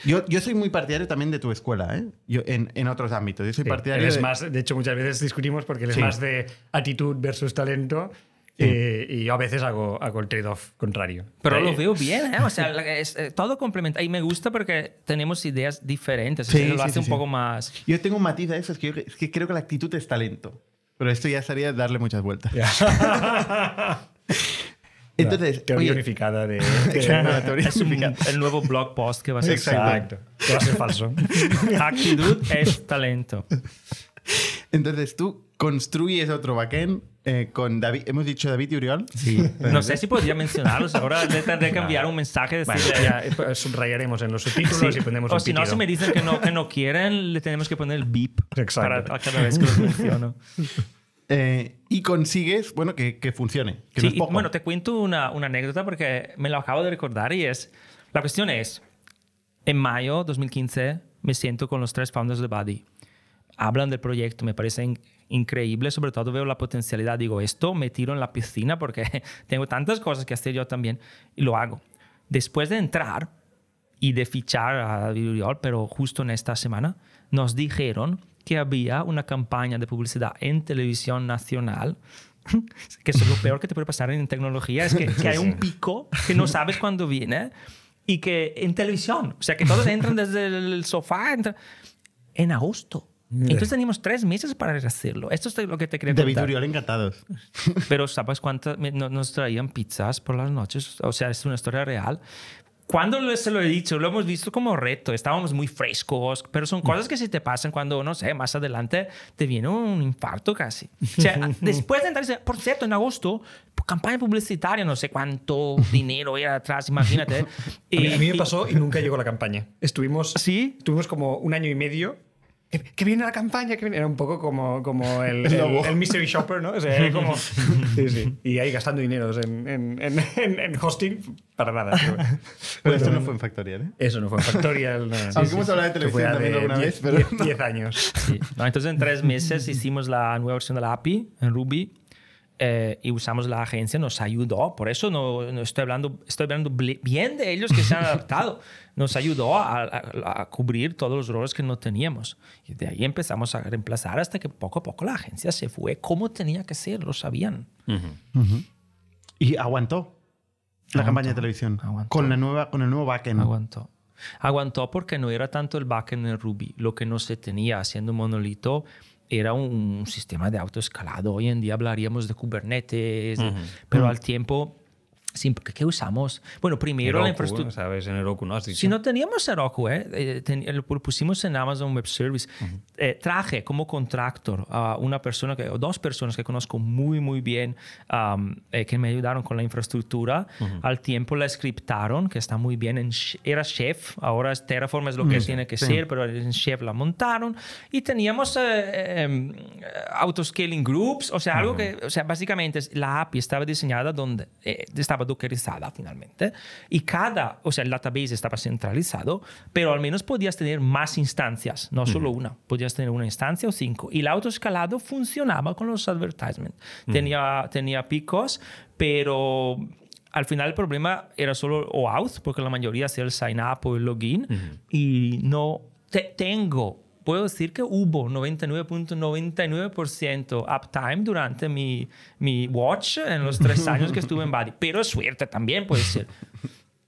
Yo, yo soy muy partidario también de tu escuela, ¿eh? Yo, en, en otros ámbitos. Yo soy Sí, partidario él es de- más, de hecho, muchas veces discutimos porque él es Sí. más de actitud versus talento. Eh, y yo a veces hago, hago el trade-off contrario. Pero Eh, lo veo bien, ¿eh? O sea, es, eh, todo complementa. Y me gusta porque tenemos ideas diferentes. Sí, Eso lo sí, hace sí, un sí. poco más... Yo tengo un matiz a eso, es que, yo- es que creo que la actitud es talento. Pero esto ya sería darle muchas vueltas. Entonces, Teoría oye, unificada de. La teoría Es un- el nuevo blog post que va a ser. Exacto. Que va a ser falso. Actitud es talento. entonces tú construyes otro backend eh, con David, hemos dicho David y Uriol. Sí. No sé si podría mencionarlos. Ahora le tendré que enviar un mensaje. Bueno, decirle- ya eh, subrayaremos en los subtítulos Sí. y ponemos o un si no, si me dicen que no, que no quieren, le tenemos que poner el beep Exacto. para cada vez que los menciono. Eh, y consigues, bueno, que, que funcione. Que Sí, no es y bueno, te cuento una, una anécdota porque me lo acabo de recordar y es, la cuestión es, en mayo 2015 me siento con los tres founders de Buddy. Hablan del proyecto, me parece in- increíble, sobre todo veo la potencialidad. Digo, esto me tiro en la piscina porque tengo tantas cosas que hacer yo también y lo hago. Después de entrar y de fichar a David Uriol, pero justo en esta semana, nos dijeron que había una campaña de publicidad en televisión nacional, que es lo peor que te puede pasar en tecnología, es que, que hay un pico que no sabes cuándo viene y que en televisión, o sea, que todos entran desde el sofá entran- en agosto. Entonces teníamos tres meses para hacerlo. Esto es lo que te quería David contar. Uriol encantados. Pero ¿sabes cuántas? Nos traían pizzas por las noches. O sea, es una historia real. cuando se lo he dicho, lo hemos visto como reto, estábamos muy frescos, pero son cosas que se te pasan cuando, no sé, más adelante te viene un infarto casi. O sea, después de entrar, por cierto, en agosto, campaña publicitaria, no sé cuánto dinero era atrás, imagínate. a, mí, a mí me pasó y nunca llegó la campaña. Estuvimos, ¿Sí? Estuvimos como un año y medio que, viene la campaña, que viene. Era un poco como, como el, el, Mystery Shopper, ¿no? O sea, como, sí, sí. Y ahí gastando dineros en, en, en, hosting para nada. Pero, esto no fue en Factorial, ¿eh? Eso no fue en Factorial. No. Aunque hemos hablado de televisión también alguna vez, pero. 10 años. entonces, en tres meses hicimos la nueva versión de la API en Ruby eh, y usamos la agencia, nos ayudó. Por eso no, no, estoy, hablando, estoy hablando bien de ellos que se han adaptado. Nos ayudó a, a, cubrir todos los roles que no teníamos. Y de ahí empezamos a reemplazar hasta que poco a poco la agencia se fue como tenía que ser, lo sabían. Y aguantó la campaña de televisión con, la nueva, con el nuevo backend. Aguantó. Aguantó porque no era tanto el backend en Ruby, lo que no se tenía haciendo un monolito era un sistema de autoescalado. Hoy en día hablaríamos de Kubernetes, pero al tiempo Sí, porque ¿qué usamos? Bueno, primero la infraestructura. ¿Sabes? En Heroku, ¿no? Si no teníamos Heroku, ¿eh? eh lo pusimos en Amazon Web Service. Eh, traje como contractor a una persona, que, o dos personas que conozco muy, muy bien, eh, que me ayudaron con la infraestructura. Al tiempo la scriptaron, que está muy bien. En, era Chef, ahora Terraform es lo que tiene que ser, pero en Chef la montaron. Y teníamos em, autoscaling groups, o sea, algo que, o sea, básicamente la API estaba diseñada donde estaba dockerizada finalmente. Y cada, o sea, el database estaba centralizado, pero al menos podías tener más instancias, no solo una. Podías tener una instancia o cinco. Y el autoescalado funcionaba con los advertisements. tenía, tenía picos, pero al final el problema era solo OAuth, porque la mayoría hacía el sign up o el login. Y no te, tengo puedo decir que hubo 99.99% uptime durante mi, mi watch en los tres años que estuve en Buddy. Pero suerte también puede ser.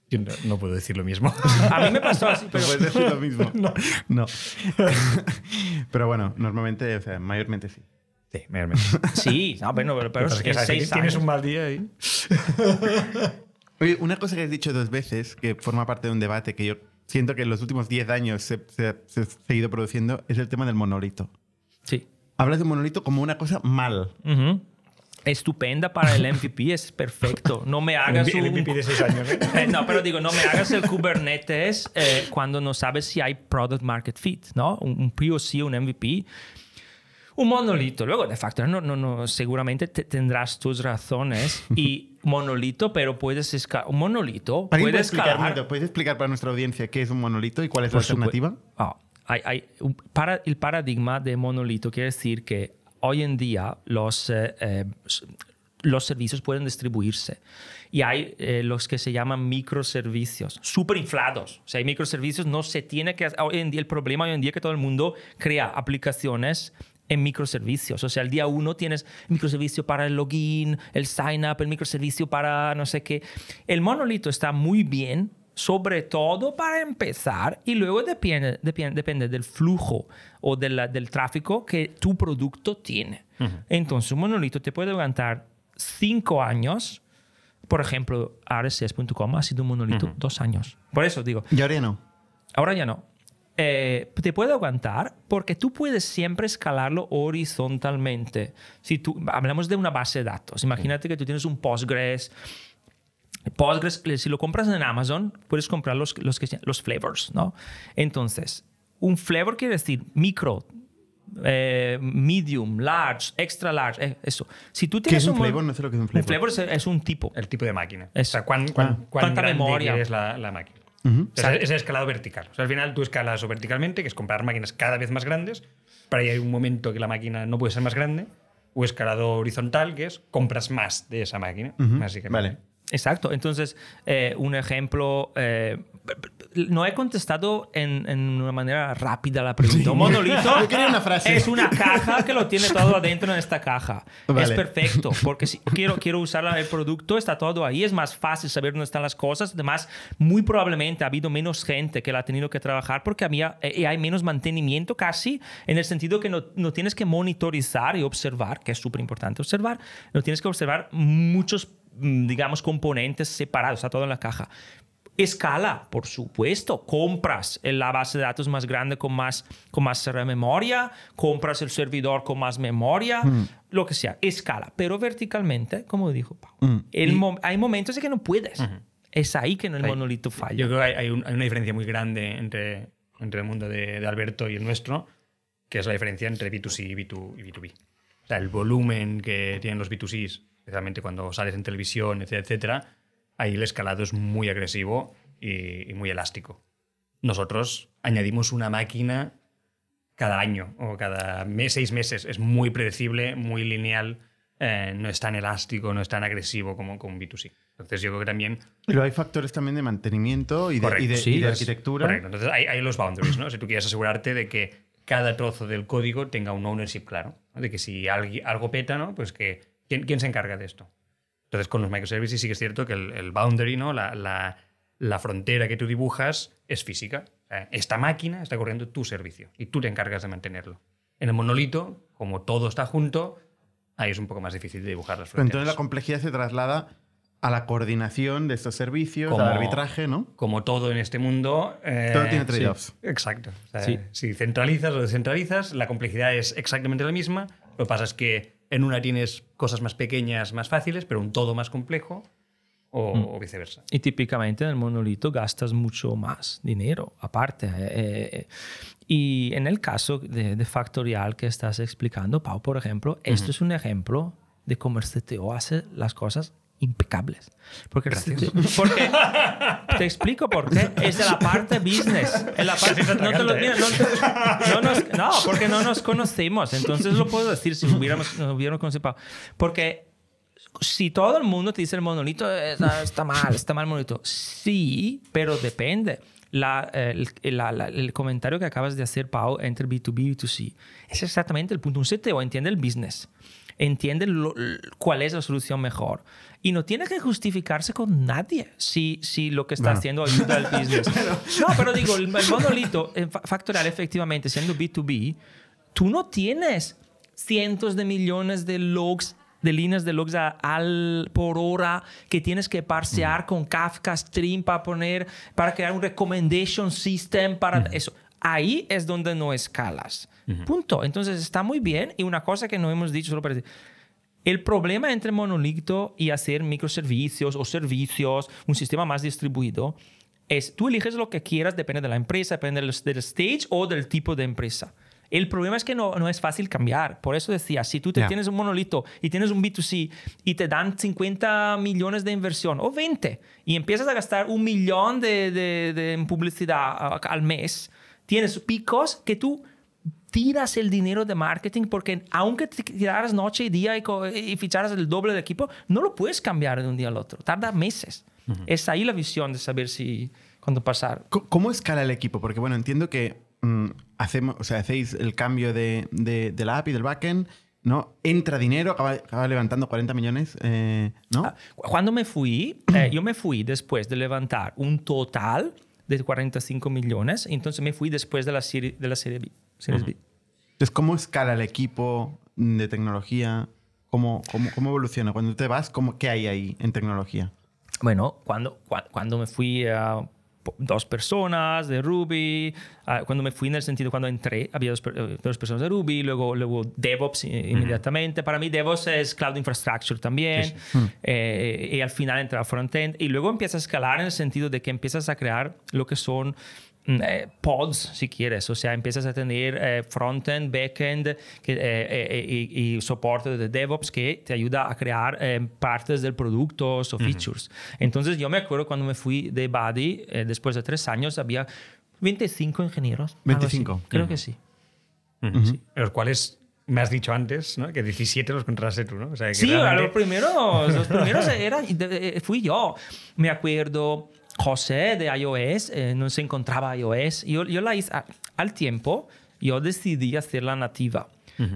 Yo no, puedo decir lo mismo. A mí me pasó así, pero... puedes decir lo mismo. No. no. pero bueno, normalmente, o sea, mayormente sí. Sí, mayormente. Sí, no, bueno, pero, pero, es que tienes un mal día ahí. Oye, una cosa que has dicho dos veces, que forma parte de un debate que yo siento que en los últimos 10 años se, ha seguido produciendo es el tema del monolito. Sí. Hablas de monolito como una cosa mal. Estupenda para el MVP, es perfecto. No me hagas un... MVP de 6 años. ¿eh? ¿eh? no, pero digo, no me hagas el Kubernetes eh, cuando no sabes si hay product market fit, ¿no? Un, un POC, un MVP un monolito. Luego, de facto, no, no, no, seguramente tendrás tus razones y monolito, pero puedes escalar. Un monolito puede escalar. ¿Puedes explicar para nuestra audiencia qué es un monolito y cuál es la alternativa? Hay, hay para, el paradigma de monolito quiere decir que hoy en día los, eh, eh, los servicios pueden distribuirse. Y hay eh, los que se llaman microservicios, súper inflados. O sea, hay microservicios, no se tiene que... Hoy en día el problema hoy en día es que todo el mundo crea aplicaciones en microservicios. O sea, el día uno tienes microservicio para el login, el sign up, el microservicio para no sé qué. El monolito está muy bien, sobre todo para empezar, y luego depende, depende, depende del flujo o del tráfico que tu producto tiene. Entonces, un monolito te puede aguantar cinco años. Por ejemplo, RSS.com ha sido un monolito dos años. Por eso digo. Y ahora ya no. Ahora ya no. Eh, te puede aguantar porque tú puedes siempre escalarlo horizontalmente. Si tú, hablamos de una base de datos, imagínate que tú tienes un Postgres. Postgres, eh, si lo compras en Amazon, puedes comprar los, los, los flavors, ¿no? Entonces, un flavor quiere decir micro, eh, medium, large, extra large, eso. Si tú tienes ¿Qué es un, flavor? No sé lo que es un flavor. Un flavor es, un tipo. El tipo de máquina. O sea, ¿cuán, cuán, ah. cuánta memoria es la, la máquina es el escalado vertical. O sea, al final tú escalas o verticalmente, que es comprar máquinas cada vez más grandes, para ahí hay un momento que la máquina no puede ser más grande, o escalado horizontal, que es compras más de esa máquina, Vale. Exacto. Entonces, eh, un ejemplo, eh, no he contestado en, una manera rápida la pregunta. Un monolito una frase. es una caja que lo tiene todo adentro en esta caja. Es perfecto, porque si quiero, quiero usar el producto, está todo ahí. Es más fácil saber dónde están las cosas. Además, muy probablemente ha habido menos gente que la ha tenido que trabajar porque había, eh, hay menos mantenimiento casi, en el sentido que no, no tienes que monitorizar y observar, que es súper importante observar, no tienes que observar muchos Mm, digamos, componentes separados, está todo en la caja. Escala, por supuesto. Compras la base de datos más grande con más, con más memoria, compras el servidor con más memoria, lo que sea. Escala, pero verticalmente, como dijo Pau. Mm. El mo- hay momentos en que no puedes. Es ahí que en el monolito falla. Yo creo que hay, hay un- hay una diferencia muy grande entre, entre el mundo de, de Alberto y el nuestro, que es la diferencia entre B2C y, B2, y B2B. O sea, el volumen que tienen los B2Cs, especialmente cuando sales en televisión, etcétera, etcétera, ahí el escalado es muy agresivo y, y muy elástico. Nosotros añadimos una máquina cada año o cada mes, seis meses. Es muy predecible, muy lineal, eh, no es tan elástico, no es tan agresivo como con un B2C. Entonces yo creo que también Pero hay factores también de mantenimiento y de, Correcto, y de- sí, y de es- arquitectura. Correcto. Entonces hay, hay los boundaries, ¿no? Si tú quieres asegurarte de que cada trozo del código tenga un ownership claro. ¿no? De que si algo peta, ¿no? Pues que ¿quién, quién se encarga de esto? Entonces con los microservices sí que es cierto que el, el boundary, ¿no? La, la- la frontera que tú dibujas es física. Esta máquina está corriendo tu servicio y tú te encargas de mantenerlo. En el monolito, como todo está junto, ahí es un poco más difícil de dibujar las Pero entonces la fronteras. complejidad se traslada a la coordinación de estos servicios, Como- al arbitraje, ¿no? como todo en este mundo. eh, Todo tiene trade-offs. sí, exacto. O sea, Sí. Si centralizas o descentralizas, la complejidad es exactamente la misma. Lo que pasa es que en una tienes cosas más pequeñas, más fáciles, pero un todo más complejo, o, Mm. o viceversa. Y típicamente en el monolito gastas mucho más dinero aparte. eh, eh, y en el caso de, de Factorial que estás explicando, Pau, por ejemplo, esto es un ejemplo de cómo el CTO hace las cosas impecables. Porque, porque te explico por qué. Es de la parte business. En la parte, no, te lo- mira, no, te- no nos- no, porque no nos conocemos. Entonces lo puedo decir si hubiéramos, nos hubiéramos conocido. Porque si todo el mundo te dice el monolito está, está mal, está mal el monolito. Sí, pero depende. La, el, la- la- el comentario que acabas de hacer, Pau, entre B2B y B2C, es exactamente el punto. Un CTO entiende el business, entiende lo- cuál es la solución mejor y no tiene que justificarse con nadie si, si lo que está Bueno. haciendo ayuda al business. no, pero digo, el, el monolito eh, fa- factorial, efectivamente, siendo B2B, tú no tienes cientos de millones de logs de líneas de logs a- al, por hora que tienes que parsear con Kafka Stream para poner, para crear un recommendation system para eso. Ahí es donde no escalas. Punto. Entonces está muy bien. Y una cosa que no hemos dicho, solo para decir, el problema entre monolito y hacer microservicios o servicios, un sistema más distribuido, es tú eliges lo que quieras, depende de la empresa, depende del, del stage o del tipo de empresa. El problema es que no, no es fácil cambiar. Por eso decía, si tú te Ya. tienes un monolito y tienes un B2C y te dan 50 millones de inversión o 20 y empiezas a gastar un millón de, de- de en publicidad al mes, tienes picos que tú tiras el dinero de marketing porque aunque te tiraras noche y día y, y ficharas el doble de equipo, no lo puedes cambiar de un día al otro. Tarda meses. Es ahí la visión de saber si cuándo pasar. Co- ¿Cómo escala el equipo? Porque, bueno, entiendo que mm, hacemos, o sea, hacéis el cambio de, de- de la API, del backend, ¿no? Entra dinero, acaba, acaba levantando 40 millones, eh, ¿no? Ah, Cuando me fui, eh, yo me fui después de levantar un total de 45 millones, entonces me fui después de la serie, de la serie B. Series B. Entonces, ¿cómo escala el equipo de tecnología? ¿Cómo, cómo, cómo evoluciona? Cuando te vas, ¿cómo, ¿qué hay ahí en tecnología? Bueno, cuando, cua- cuando me fui a dos personas de Ruby, ah, cuando me fui en el sentido cuando entré, había dos, eh, dos personas de Ruby, luego, luego DevOps inmediatamente. Para mí DevOps es Cloud Infrastructure también. Eh, y al final entra frontend. Y luego empieza a escalar en el sentido de que empiezas a crear lo que son mm, eh, pods, si quieres. O sea, empiezas a tener eh, frontend, backend que, eh, eh, y, y soporte de DevOps que te ayuda a crear eh, partes del producto o features. Entonces, yo me acuerdo cuando me fui de Buddy, eh, después de tres años, había 25 ingenieros. algo así. 25. Creo que sí. De los cuales me has dicho antes, ¿no? Que 17 los contrataste tú, ¿no? O sea, que Sí, realmente- los primeros, los primeros eran, de- fui yo. Me acuerdo, José de iOS, eh, no se encontraba iOS. Yo, yo la hice al tiempo, yo decidí hacerla nativa.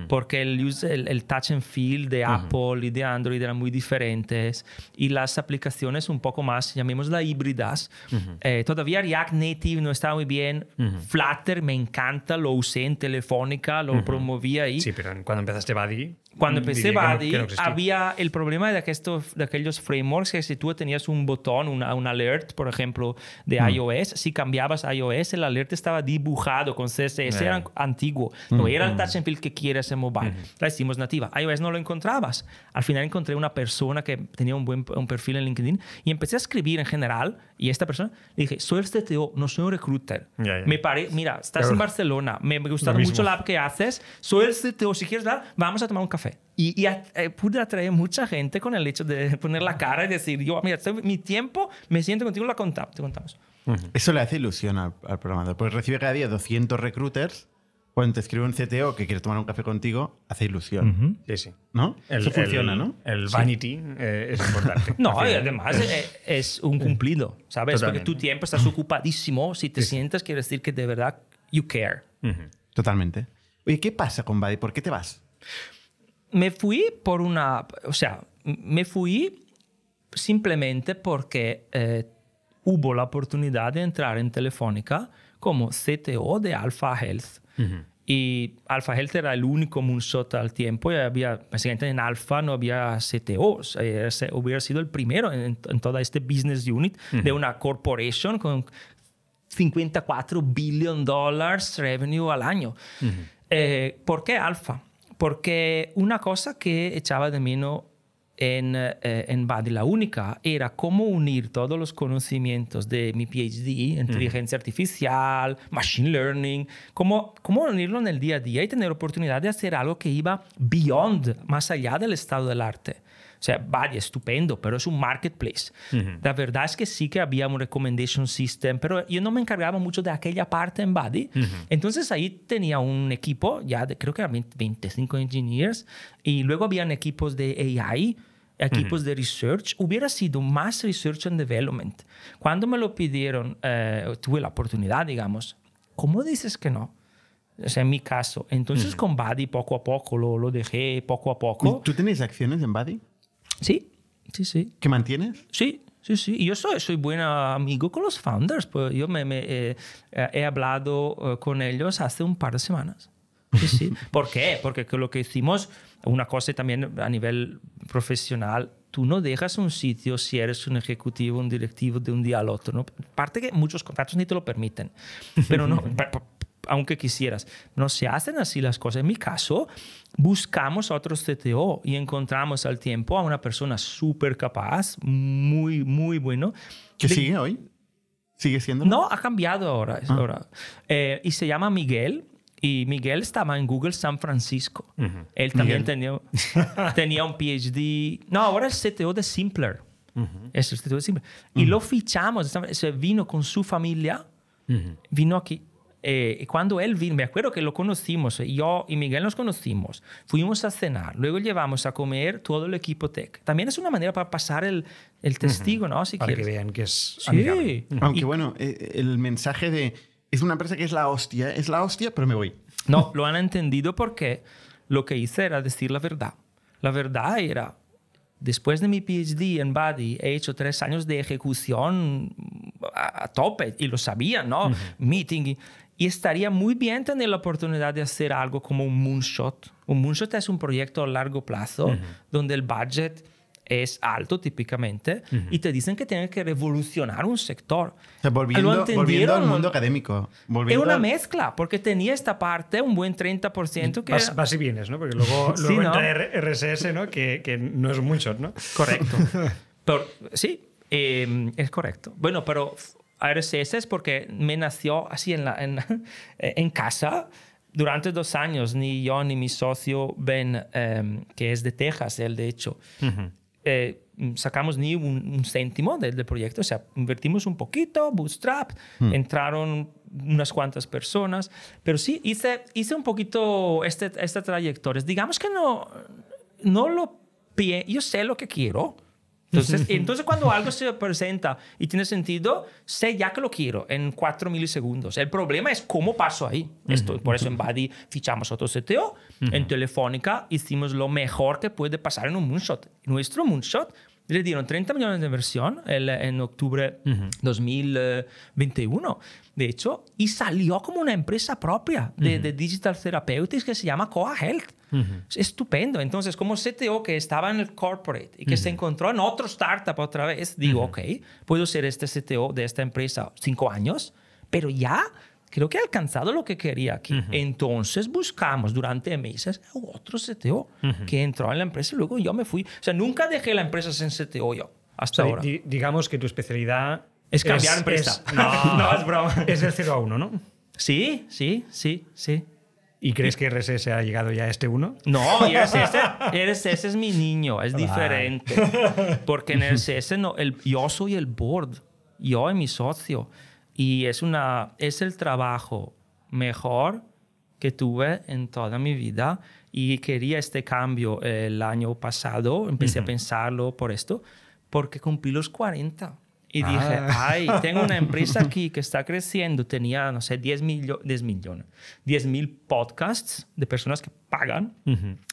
Porque el, use- el, el touch and feel de Apple y de Android eran muy diferentes y las aplicaciones un poco más, llamémoslas híbridas. Eh, todavía React Native no estaba muy bien. Flutter me encanta, lo usé en Telefónica, lo promoví ahí. Sí, pero cuando empezaste Buddy, Cuando empecé diría que no- que no había el problema de, aquestos, de aquellos frameworks que si tú tenías un botón, una, un alert, por ejemplo, de Mm. iOS, si cambiabas a iOS, el alert estaba dibujado con CSS, Eh. era antiguo. No era Mm. el touch and feel que quieres en mobile. La hicimos nativa. iOS no lo encontrabas. Al final encontré una persona que tenía un buen un perfil en LinkedIn y empecé a escribir en general. Y esta persona le dije, soy el CTO, no soy un recruiter. Ya, ya. Me pare, mira, estás Claro. en Barcelona, me, me gusta mucho la app que haces, soy el CTO, si quieres dar, vamos a tomar un café. Y, y a- eh, pude atraer mucha gente con el hecho de poner la cara y decir, yo, mira, estoy- mi tiempo, me siento contigo, la conta- te contamos. Eso le hace ilusión al, al programador, porque recibe cada día 200 recruiters. Cuando te escribe un CTO que quiere tomar un café contigo, hace ilusión. Sí, sí. ¿No? Eso funciona, el- ¿no? El vanity eh, es importante. No, y además eh, es un cumplido, ¿sabes? Totalmente. Porque tu tiempo estás ocupadísimo, si te sientas, quiere decir que de verdad you care. Ujú. Totalmente. Oye, ¿qué pasa con Buddy? ¿Por qué te vas? Me fui por una, o sea, me fui simplemente porque eh, hubo la oportunidad de entrar en Telefónica como CTO de Alpha Health. Y Alpha Health era el único moonshot al tiempo y había, básicamente en Alpha no había CTOs. Eh, hubiera sido el primero en, en toda este business unit de una corporation con 54 billion dollars revenue al año. Eh, ¿Por qué alfa? Porque una cosa que echaba de menos en, eh, en Buddy, la única, era cómo unir todos los conocimientos de mi PhD, inteligencia artificial, machine learning, cómo, cómo unirlo en el día a día y tener oportunidad de hacer algo que iba beyond, más allá del estado del arte. O sea, vaya, estupendo, pero es un marketplace. La verdad es que sí que había un recommendation system, pero yo no me encargaba mucho de aquella parte en Buddy. Entonces ahí tenía un equipo, ya de, creo que eran 20 25 engineers, y luego habían equipos de AI, equipos de research. Hubiera sido más research and development. Cuando me lo pidieron, eh, tuve la oportunidad, digamos, ¿cómo dices que no? O sea, en mi caso. Entonces con Buddy poco a poco lo, lo dejé, poco a poco. ¿Tú tienes acciones en Buddy? Sí, sí, sí. ¿Que mantienes? Sí, sí, sí. Yo soy, soy buen amigo con los founders. Pues yo me, me, eh, eh, he hablado eh, con ellos hace un par de semanas. Sí, sí. ¿Por qué? Porque que lo que hicimos, una cosa también a nivel profesional, tú no dejas un sitio si eres un ejecutivo, un directivo de un día al otro. ¿no? Parte que muchos contratos ni te lo permiten. Pero no, aunque quisieras. No se hacen así las cosas. En mi caso, buscamos a otros CTO y encontramos al tiempo a una persona súper capaz, muy, muy bueno. ¿Que De- sigue hoy? ¿Sigue siendo? No, ha cambiado ahora. Ah. ahora. Eh, y se llama Miguel. Y Miguel estaba en Google San Francisco. Él también tenía, tenía un PhD. No, ahora es CTO de Simpler. Es el CTO de Simpler. Y lo fichamos. Se vino con su familia. Vino aquí. Eh, y cuando él vino, me acuerdo que lo conocimos, eh, yo y Miguel nos conocimos, fuimos a cenar, luego llevamos a comer todo el equipo tech. También es una manera para pasar el, el testigo, ¿no? Si Para que quieres. vean que es Sí. amigable. Aunque Y- bueno, eh, el mensaje de es una empresa que es la hostia, es la hostia, pero me voy. No, lo han entendido porque lo que hice era decir la verdad. La verdad era, después de mi PhD en Buddy, he hecho tres años de ejecución a, a tope y lo sabía, ¿no? Meeting. Y, y estaría muy bien tener la oportunidad de hacer algo como un moonshot. Un moonshot es un proyecto a largo plazo donde el budget es alto típicamente y te dicen que tienen que revolucionar un sector. O sea, ¿Lo volviendo, volviendo al mundo académico. Es una al- mezcla, porque tenía esta parte, un buen 30% que... Vas, vas y vienes, ¿no? Porque luego, Sí, luego ¿no? entra R- RSS, ¿no? Que, que no es un moonshot, ¿no? Correcto. Pero, sí, eh, es correcto. Bueno, pero RSS es porque me nació así en, la, en, en casa. Durante dos años, ni yo ni mi socio Ben, eh, que es de Texas, él de hecho, eh, sacamos ni un, un céntimo del, del proyecto. O sea, invertimos un poquito, bootstrap, entraron unas cuantas personas. Pero sí, hice, hice un poquito este, esta trayectoria. Digamos que no, no lo... Yo sé lo que quiero. Entonces, entonces, cuando algo se presenta y tiene sentido, sé ya que lo quiero en 4 milisegundos. El problema es cómo paso ahí. Esto, por eso en Buddy fichamos otro CTO. En Telefónica hicimos lo mejor que puede pasar en un moonshot. Nuestro moonshot le dieron 30 millones de inversión el- en octubre 2021, de hecho, y salió como una empresa propia de, de Digital Therapeutics que se llama Coa Health. Es estupendo. Entonces, como CTO que estaba en el corporate y que se encontró en otro startup otra vez, digo, ok, puedo ser este CTO de esta empresa cinco años, pero ya creo que he alcanzado lo que quería aquí. Entonces buscamos durante meses otro CTO que entró en la empresa y luego yo me fui. O sea, nunca dejé la empresa sin CTO yo, hasta O sea, ahora. di- digamos que tu especialidad Es cambiar empresa. no, No, es broma. Es del 0 a 1, ¿no? Sí, sí, sí, sí. ¿Y crees que RSS ha llegado ya a este 1? No, RSS, RSS es mi niño, es diferente. Porque en RSS no, el, yo soy el board, yo y mi socio. Y es, una, es el trabajo mejor que tuve en toda mi vida. Y quería este cambio el año pasado, empecé a pensarlo por esto, porque cumplí los 40. Y dije, ay, tengo una empresa aquí que está creciendo. Tenía, no sé, 10, millo 10 millones, 10 mil podcasts de personas que pagan.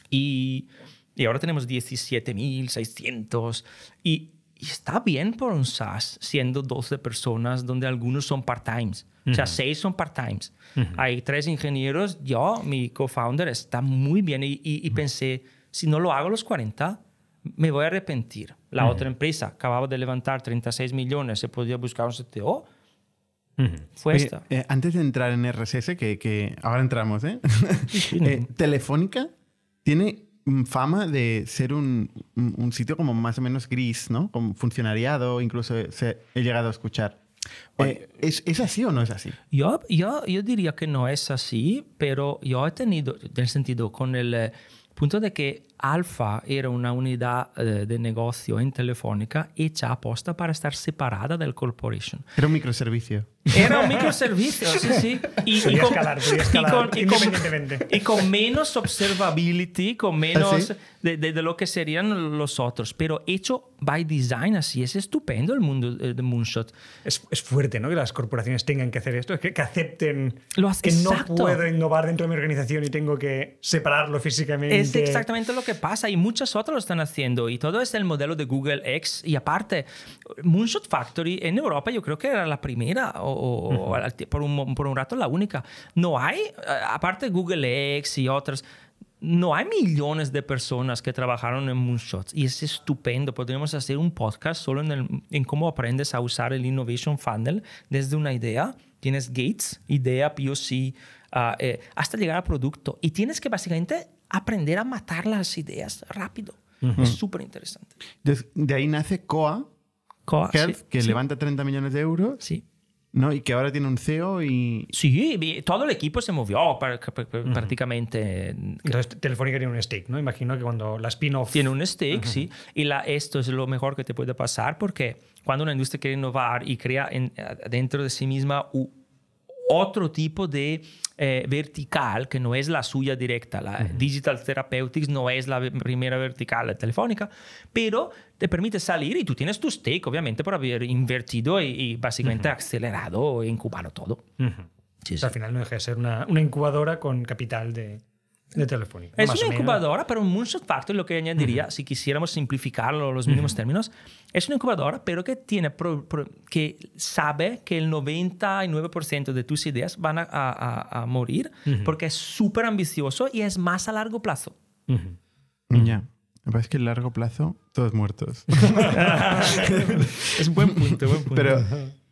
y, y ahora tenemos 17 mil 600. Y, y está bien por un SaaS, siendo 12 personas, donde algunos son part-times. O sea, 6 son part-times. Hay tres ingenieros. Yo, mi co-founder, está muy bien. Y, y- y pensé, si no lo hago a los 40, me voy a arrepentir. La otra empresa acababa de levantar 36 millones, se podía buscar un CTO. Fue Oye, esta. eh, antes de entrar en RSS, que, que ahora entramos, ¿eh? Eh, Telefónica tiene fama de ser un, un- un sitio como más o menos gris, ¿no? Como funcionariado, incluso se- he llegado a escuchar. Eh, ¿es, ¿Es así o no es así? Yo, yo, yo diría que no es así, pero yo he tenido, en el sentido, con el eh, punto de que Alfa era una unidad eh, de negocio en Telefónica hecha aposta para estar separada del corporation. Era un microservicio. Era un microservicio, sí, sí. Y, y Podía con, escalar, y con- y con- y con menos observability, con menos ¿Ah, sí? de, de- de lo que serían los otros. Pero hecho by design, así es estupendo el mundo eh, de Moonshot. Es, es fuerte, ¿no? Que las corporaciones tengan que hacer esto, que, que acepten Lo has- que no exacto. puedo innovar dentro de mi organización y tengo que separarlo físicamente. Es exactamente lo que pasa y muchos otros lo están haciendo y todo es el modelo de Google X y aparte Moonshot Factory en Europa yo creo que era la primera o, o al- por, un, por un rato la única. No hay, aparte Google X y otras, no hay millones de personas que trabajaron en Moonshot y es estupendo. Podríamos hacer un podcast solo en, el- en cómo aprendes a usar el Innovation Funnel desde una idea. Tienes gates, idea, POC, ah, eh, hasta llegar al producto. Y tienes que básicamente aprender a matar las ideas rápido. Es súper interesante. Entonces, de ahí nace Coa Co- Health, sí, que sí, levanta 30 millones de euros, Sí. ¿no? Y que ahora tiene un CEO y... Sí, todo el equipo se movió prácticamente. Entonces, Telefónica tiene un stake, ¿no? Imagino que cuando la spin-off. Tiene un stake, sí. Y la, esto es lo mejor que te puede pasar porque cuando una industria quiere innovar y crea en- dentro de sí misma otro tipo de eh, vertical que no es la suya directa. La Digital Therapeutics no es la primera vertical Telefónica, pero te permite salir y tú tienes tu stake, obviamente, por haber invertido y, y básicamente acelerado e incubado todo. Sí, O sea, al final no deja de ser una, una incubadora con capital de, de Telefónica. Es Más una incubadora, pero un Moonshot Factory, lo que añadiría, si quisiéramos simplificarlo los mínimos términos, es una incubadora, pero que, tiene pro- pro- que sabe que el 99% de tus ideas van a, a- a- a morir porque es súper ambicioso y es más a largo plazo. Ya. Me parece que a largo plazo, todos muertos. es un buen punto, buen punto. Pero,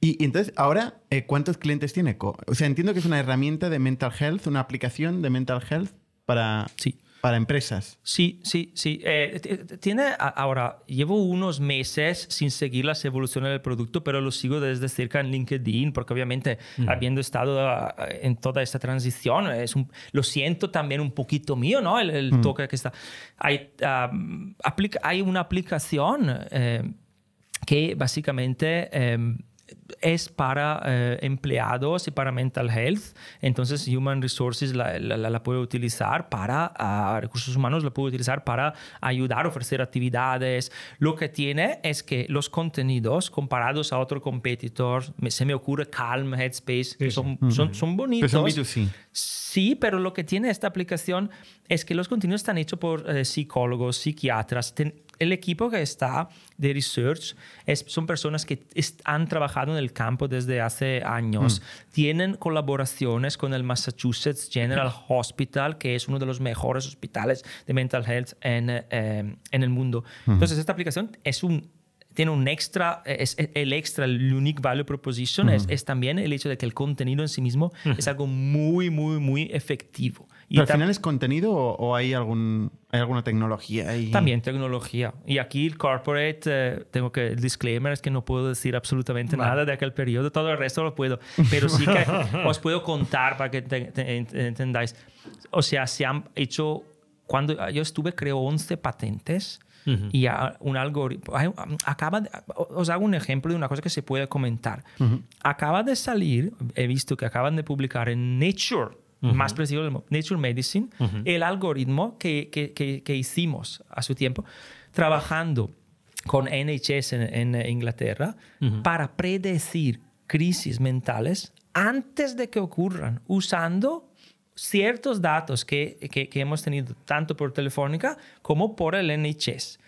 y, y entonces, ahora, eh, ¿cuántos clientes tiene? O sea, entiendo que es una herramienta de mental health, una aplicación de mental health para, Sí. para empresas. Sí, sí, sí. Eh, tiene ahora, llevo unos meses sin seguir las evoluciones del producto, pero lo sigo desde cerca en LinkedIn, porque obviamente habiendo estado ah, en toda esta transición, es un- lo siento también un poquito mío, ¿no? El, el toque que está. Hay, aplica- hay una aplicación eh, que básicamente eh, es para eh, empleados y para mental health. Entonces, Human Resources la, la- puede utilizar para, ah, recursos humanos la puede utilizar para ayudar, ofrecer actividades. Lo que tiene es que los contenidos comparados a otro competitor, me- se me ocurre Calm, Headspace, que son, son, son bonitos. Pero son B2C. Sí, pero lo que tiene esta aplicación es que los contenidos están hechos por eh, psicólogos, psiquiatras. Ten- el equipo que está de research es, son personas que han trabajado en el campo desde hace años. Tienen colaboraciones con el Massachusetts General Hospital, que es uno de los mejores hospitales de mental health en, eh, eh, en el mundo. Entonces, esta aplicación es un tiene un extra, es, es el extra, el unique value proposition es, es también el hecho de que el contenido en sí mismo es algo muy, muy, muy efectivo. Y ¿Pero al final es contenido o, o hay, algún, hay alguna tecnología ahí? también tecnología. Y aquí el corporate, eh, tengo que, el disclaimer es que no puedo decir absolutamente nada de aquel periodo, todo el resto lo puedo, pero sí que os puedo contar para que te- te- ent- entendáis. O sea, se han hecho, cuando yo estuve, creo, 11 patentes. Y a- un algoritmo. Acaba de- os hago un ejemplo de una cosa que se puede comentar. Acaba de salir, he visto que acaban de publicar en Nature, más preciso, Nature Medicine, el algoritmo que, que- que- que hicimos a su tiempo, trabajando con NHS en, en Inglaterra para predecir crisis mentales antes de que ocurran, usando ciertos datos que, que- que hemos tenido tanto por Telefónica como por el NHS.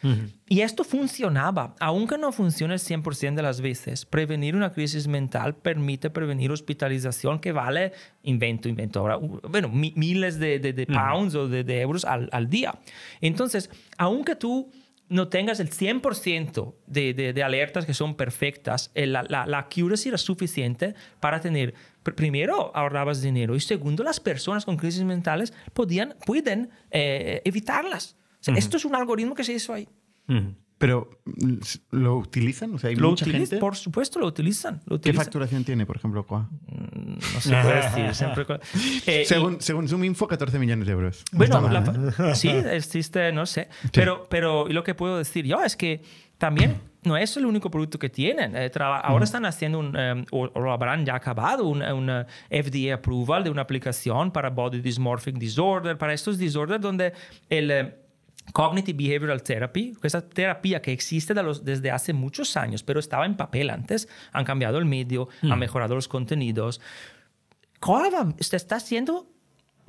Y esto funcionaba, aunque no funcione el 100% de las veces. Prevenir una crisis mental permite prevenir hospitalización que vale, invento, invento ahora, bueno, mi- miles de, de- de pounds o de, de euros al, al día. Entonces, aunque tú no tengas el 100% de, de, de alertas que son perfectas, eh, la, la, la accuracy era suficiente para tener, primero, ahorrabas dinero y segundo, las personas con crisis mentales podían, pueden eh, evitarlas. O sea, Esto es un algoritmo que se hizo ahí. ¿Pero mm, lo utilizan? O sea, hay Lo mucha gente. por supuesto, lo utilizan. Lo ¿Qué utilizan. facturación tiene, por ejemplo, Coa? No se puede decir. siempre Eh, y- Según, según Zoom Info, 14 millones de euros. No Bueno, mal, la- ¿eh? sí, existe, no sé. Pero, pero lo que puedo decir yo es que también no es el único producto que tienen. Eh, Ahora están haciendo un, eh, o, o lo habrán ya acabado, un, un, eh, FDA approval de una aplicación para Body Dysmorphic Disorder, para estos disorders donde el... eh, Cognitive Behavioral Therapy, esa terapia que existe de los- desde hace muchos años, pero estaba en papel antes, han cambiado el medio, han mejorado los contenidos. Cova se está haciendo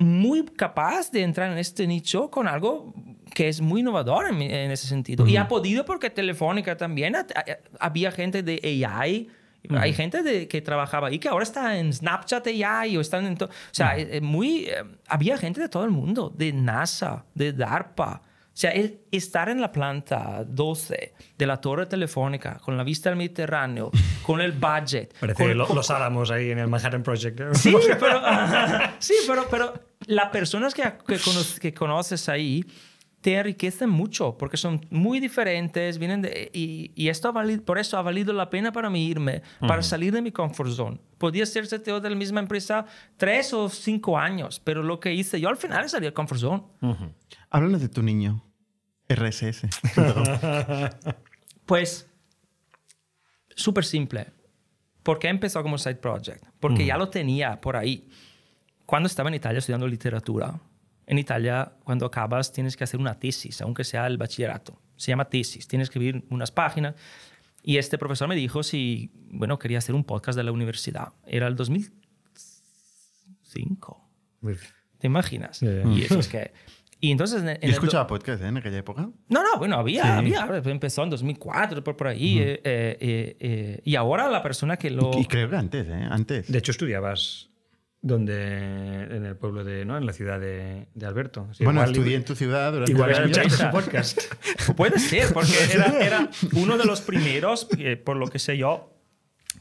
muy capaz de entrar en este nicho con algo que es muy innovador en, en ese sentido. Y ha podido porque Telefónica también ha- ha- había gente de AI. Hay gente de, que trabajaba ahí que ahora está en Snapchat AI o están en... O sea, eh, eh, muy... eh, había gente de todo el mundo, de NASA, de DARPA. O sea, el estar en la planta 12 de la torre telefónica con la vista al Mediterráneo, con el budget, Parece con- lo- con- los álamos ahí en el Manhattan Project. ¿eh? Sí, pero, sí, pero, pero las personas que, que, cono- que conoces ahí te enriquecen mucho porque son muy diferentes, vienen de, y, y esto ha valido, por eso ha valido la pena para mí irme, para salir de mi comfort zone. Podía ser CTO de la misma empresa tres o cinco años, pero lo que hice yo al final es salir del comfort zone. Háblanos de tu niño. RSS. Pues, súper simple. ¿Por qué empezó como side project? Porque ya lo tenía por ahí. Cuando estaba en Italia estudiando literatura, en Italia, cuando acabas, tienes que hacer una tesis, aunque sea el bachillerato. Se llama tesis. Tienes que escribir unas páginas. Y este profesor me dijo si, bueno, quería hacer un podcast de la universidad. Era el 2005. Muy- ¿Te imaginas? Ya, ya. Y eso es que... Y entonces... En, en escuchaba podcast ¿eh? en aquella época. no, no, bueno, había, Sí. había. Empezó en 2004, por, por ahí. eh, eh, eh, eh, y ahora la persona que lo... Y creo que antes, ¿eh? Antes. De hecho, estudiabas donde en el pueblo de, ¿no? En la ciudad de, de Alberto. Así, bueno, igual- estudié en tu ciudad durante Igual su podcast. Puede ser, porque era, era uno de los primeros, eh, por lo que sé yo,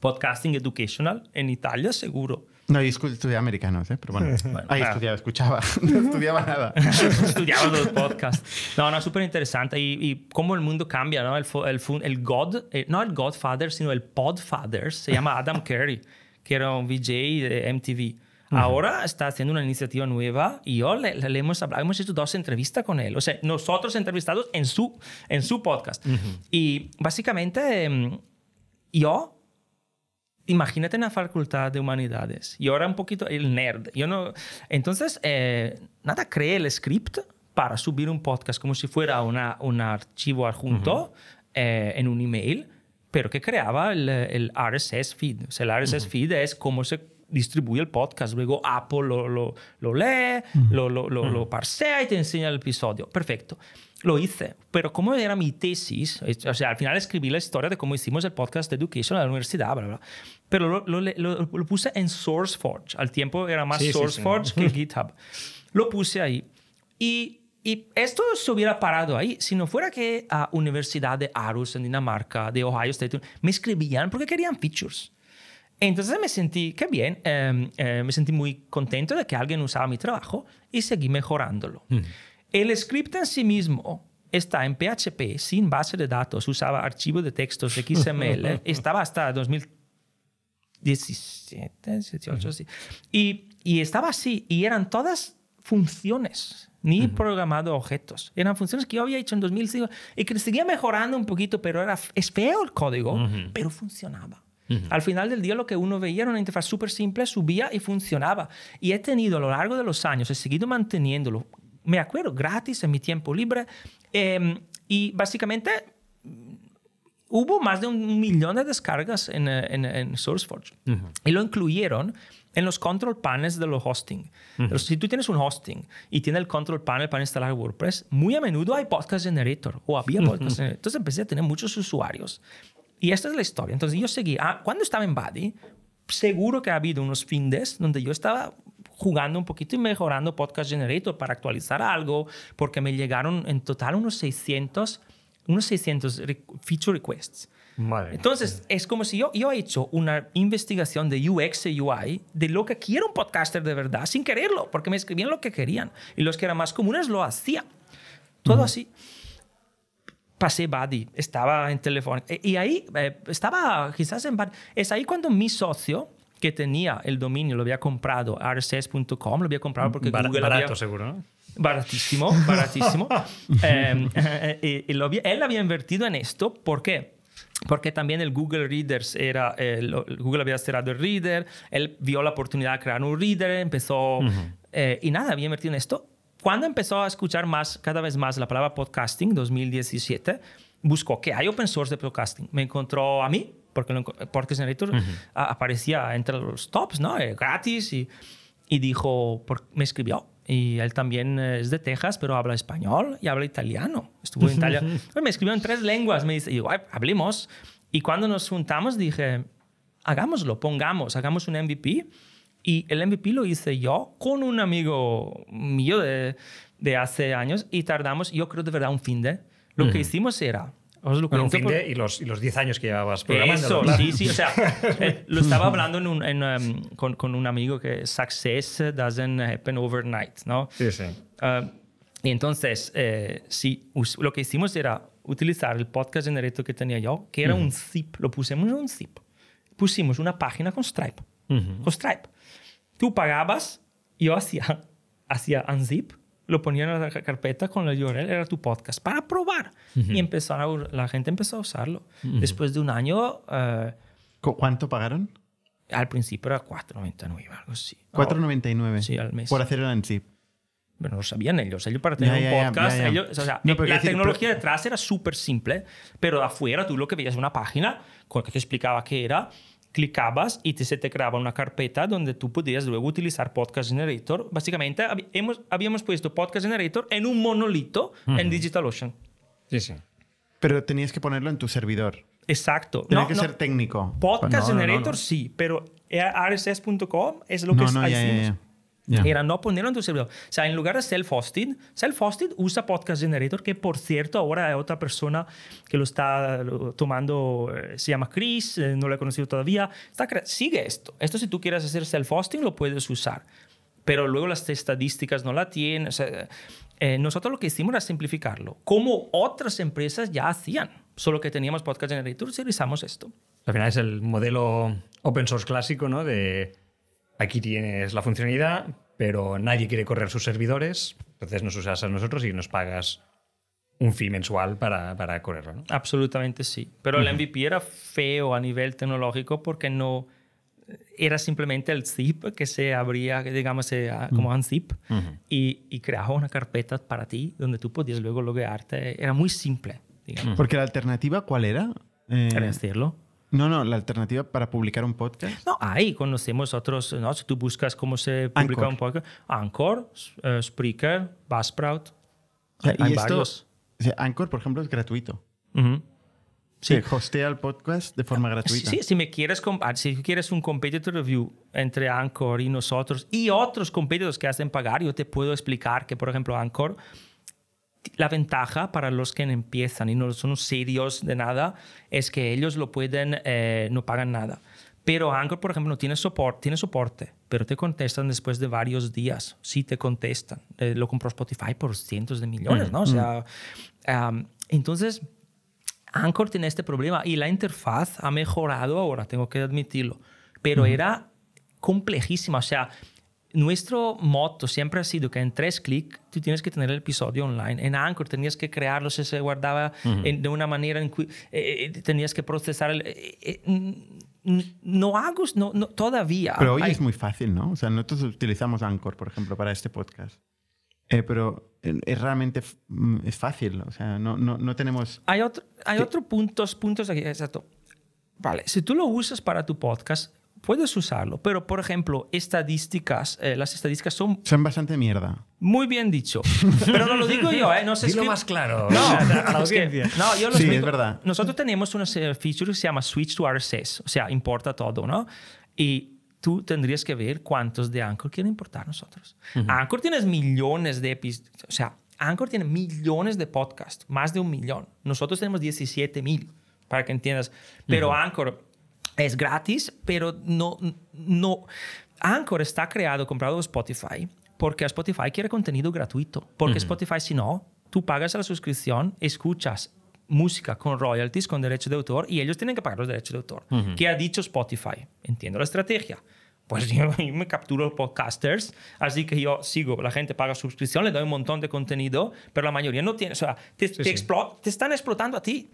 podcasting educational en Italia, seguro. No, yo estudié americanos, ¿eh? Pero bueno. Ahí ah. estudiaba, escuchaba. No estudiaba nada. Estudiaba los podcasts. No, no, súper interesante. Y, y cómo el mundo cambia, ¿no? El, el, el God, eh, no el Godfather, sino el Podfather, se llama Adam Curry, que era un VJ de MTV. Ahora está haciendo una iniciativa nueva y yo le, le hemos hablado, hemos hecho dos entrevistas con él. O sea, nosotros entrevistados en su, en su podcast. Y básicamente, em, yo Imagínate en la facultad de humanidades. Y ahora un poquito el nerd. Yo no, entonces, eh, nada, creé el script para subir un podcast como si fuera una, un archivo adjunto eh, en un email, pero que creaba el, el RSS feed. O sea, el RSS feed es cómo se distribuye el podcast. Luego Apple lo, lo, lo lee, lo, lo, lo, lo parsea y te enseña el episodio. Perfecto. lo hice, pero como era mi tesis, o sea, al final escribí la historia de cómo hicimos el podcast de Education en la universidad, bla, bla, pero lo, lo, lo, lo, puse en SourceForge. Al tiempo era más SourceForge que GitHub. Lo puse ahí. Y, y, esto se hubiera parado ahí si no fuera que a Universidad de Aarhus en Dinamarca, de Ohio State, me escribían porque querían features. Entonces me sentí, qué bien, em, eh, me sentí muy contento de que alguien usaba mi trabajo y seguí mejorándolo. Mm. El script en sí mismo está en PHP, sin base de datos, usaba archivos de textos XML, estaba hasta 2017, 18, sí. Y, y, estaba así, y eran todas funciones, ni programado objetos. Eran funciones que yo había hecho en 2005 y que seguía mejorando un poquito, pero era, es feo el código, pero funcionaba. Al final del día lo que uno veía era una interfaz súper simple, subía y funcionaba. Y he tenido a lo largo de los años, he seguido manteniéndolo me acuerdo, gratis en mi tiempo libre. Em, y básicamente mm, hubo más de un millón de descargas en, eh, en, SourceForge. Y lo incluyeron en los control panels de los hosting. si tú tienes un hosting y tienes el control panel para instalar WordPress, muy a menudo hay podcast generator o había podcast generator. Entonces empecé a tener muchos usuarios. Y esta es la historia. Entonces yo seguí. Ah, cuando estaba en Buddy, seguro que ha habido unos fines donde yo estaba jugando un poquito y mejorando Podcast Generator para actualizar algo, porque me llegaron en total unos 600, unos 600 feature requests. Entonces, es como si yo, yo he hecho una investigación de UX y UI de lo que quiere un podcaster de verdad, sin quererlo, porque me escribían lo que querían. Y los que eran más comunes lo hacía. Todo así. Pasé Buddy, estaba en teléfono. E, y ahí eh, estaba quizás en Buddy. Es ahí cuando mi socio, que tenía el dominio, lo había comprado, rss.com, lo había comprado porque Bar Google barato, había... seguro, ¿no? Baratísimo, baratísimo. eh, eh, y había, él había invertido en esto, ¿por qué? Porque también el Google Readers era, el, Google había cerrado el Reader, él vio la oportunidad de crear un Reader, empezó, uh -huh. eh, y nada, había invertido en esto. Cuando empezó a escuchar más, cada vez más la palabra podcasting, 2017, buscó qué hay open source de podcasting. Me encontró a mí, porque el Podcast Generator uh -huh. aparecía entre los tops, ¿no? Eh, gratis y, y dijo, por, me escribió. Y él también es de Texas, pero habla español y habla italiano. Estuvo en Italia. me escribió en tres lenguas. Me dice, y digo, hablemos. Y cuando nos juntamos dije, hagámoslo, pongamos, hagamos un MVP. Y el MVP lo hice yo con un amigo mío de, de hace años y tardamos, yo creo de verdad, un fin de. Lo uh -huh. que hicimos era os lo bueno, un fin por... de, y, los, y los 10 años que llevabas programando. Eso, sí, sí. O sea, eh, lo estaba hablando en un, en, um, con, con, un amigo que success doesn't happen overnight, ¿no? Sí, sí. Uh, y entonces, eh, sí, lo que hicimos era utilizar el podcast generator que tenía yo, que era uh -huh. un zip. Lo pusimos en un zip. Pusimos una página con Stripe. Con Stripe. Tú pagabas, yo hacía, hacía unzip lo ponían en la carpeta con la URL, era tu podcast, para probar. Uh -huh. Y empezó a, la gente empezó a usarlo. Uh -huh. Después de un año... Uh, ¿Cuánto pagaron? Al principio era 4.99, algo así. 4.99. Sí, al mes. Por hacer el unzip. Bueno, lo sabían ellos. Ellos para tener ya, un podcast, ya, ya, ellos, o sea, no, la decir, tecnología pero... detrás era súper simple, pero afuera tú lo que veías una página con que te explicaba qué era clicabas y te, se te creaba una carpeta donde tú podías luego utilizar Podcast Generator. Básicamente hab, hemos, habíamos puesto Podcast Generator en un monolito uh -huh. en DigitalOcean. Sí, sí. Pero tenías que ponerlo en tu servidor. Exacto. Tenía no, que no. ser técnico. Podcast no, Generator sí, pero rss.com es lo que no. Yeah. Era no ponerlo en tu servidor. O sea, en lugar de self-hosted, self-hosted usa Podcast Generator, que por cierto ahora hay otra persona que lo está tomando, eh, se llama Chris, eh, no lo he conocido todavía. Está, sigue esto. Esto si tú quieres hacer self-hosting lo puedes usar. Pero luego las estadísticas no la tienen. O sea, eh, nosotros lo que hicimos era simplificarlo. Como otras empresas ya hacían. Solo que teníamos Podcast Generator y realizamos esto. Al final es el modelo open source clásico, ¿no? De aquí tienes la funcionalidad, pero nadie quiere correr sus servidores, entonces nos usas a nosotros y nos pagas un fee mensual para, para correrlo. ¿no? Absolutamente sí. Pero uh -huh. el MVP era feo a nivel tecnológico porque no era simplemente el zip que se abría, digamos, como un zip uh -huh. y, y, creaba una carpeta para ti donde tú podías luego loguearte. Era muy simple. Digamos. Porque la alternativa, ¿cuál era? Eh... decirlo? No, no, la alternativa para publicar un podcast. No, ahí conocemos otros, ¿no? Si tú buscas cómo se publica Anchor. un podcast, Anchor, uh, Spreaker, Buzzsprout. O sea, hay y esto, sea, Anchor, por ejemplo, es gratuito. Ujú. Sí. hostea el podcast de forma gratuita. Sí, si me quieres, ah, si quieres un competitor review entre Anchor y nosotros y otros competidores que hacen pagar, yo te puedo explicar que, por ejemplo, Anchor, la ventaja para los que empiezan y no son serios de nada es que ellos lo pueden, eh, no pagan nada. Pero Anchor, por ejemplo, no tiene soporte, tiene soporte, pero te contestan después de varios días. Sí te contestan. Eh, lo compró Spotify por cientos de millones, ¿no? O sea, am, entonces, Anchor tiene este problema y la interfaz ha mejorado ahora, tengo que admitirlo, pero era complejísima. O sea, nuestro moto siempre ha sido que en tres clics tú tienes que tener el episodio online. En Anchor tenías que crearlo, se se guardaba en- de una manera en que eh, eh, tenías que procesar el... eh, eh, no hago, no, no, todavía. Pero hoy hay- es muy fácil, ¿no? O sea, nosotros utilizamos Anchor, por ejemplo, para este podcast. Eh, pero eh, es realmente mm, es fácil. O sea, no, no, no tenemos... Hay otro, hay otro puntos, puntos aquí, exacto. Vale, si tú lo usas para tu podcast, puedes usarlo, pero por ejemplo, estadísticas, eh, las estadísticas son Son bastante mierda. muy bien dicho. Pero no lo digo yo, ¿eh? No se Dilo más claro. No, a la es que- no, yo lo Sí, explico. es verdad. Nosotros tenemos una feature que se llama Switch to RSS, o sea, importa todo, ¿no? Y tú tendrías que ver cuántos de Anchor quieren importar nosotros. Anchor tienes millones de episodios, o sea, Anchor tiene millones de podcasts, más de un millón. Nosotros tenemos 17 mil, para que entiendas. Pero Anchor es gratis, pero no, no. Anchor está creado, comprado por Spotify, porque Spotify quiere contenido gratuito. Porque Spotify, si no, tú pagas la suscripción, escuchas música con royalties, con derecho de autor, y ellos tienen que pagar los derechos de autor. ¿Qué ha dicho Spotify? Entiendo la estrategia. Pues yo, yo me capturo podcasters, así que yo sigo, la gente paga suscripción, le doy un montón de contenido, pero la mayoría no tiene, o sea, te, te sí. te están explotando a ti.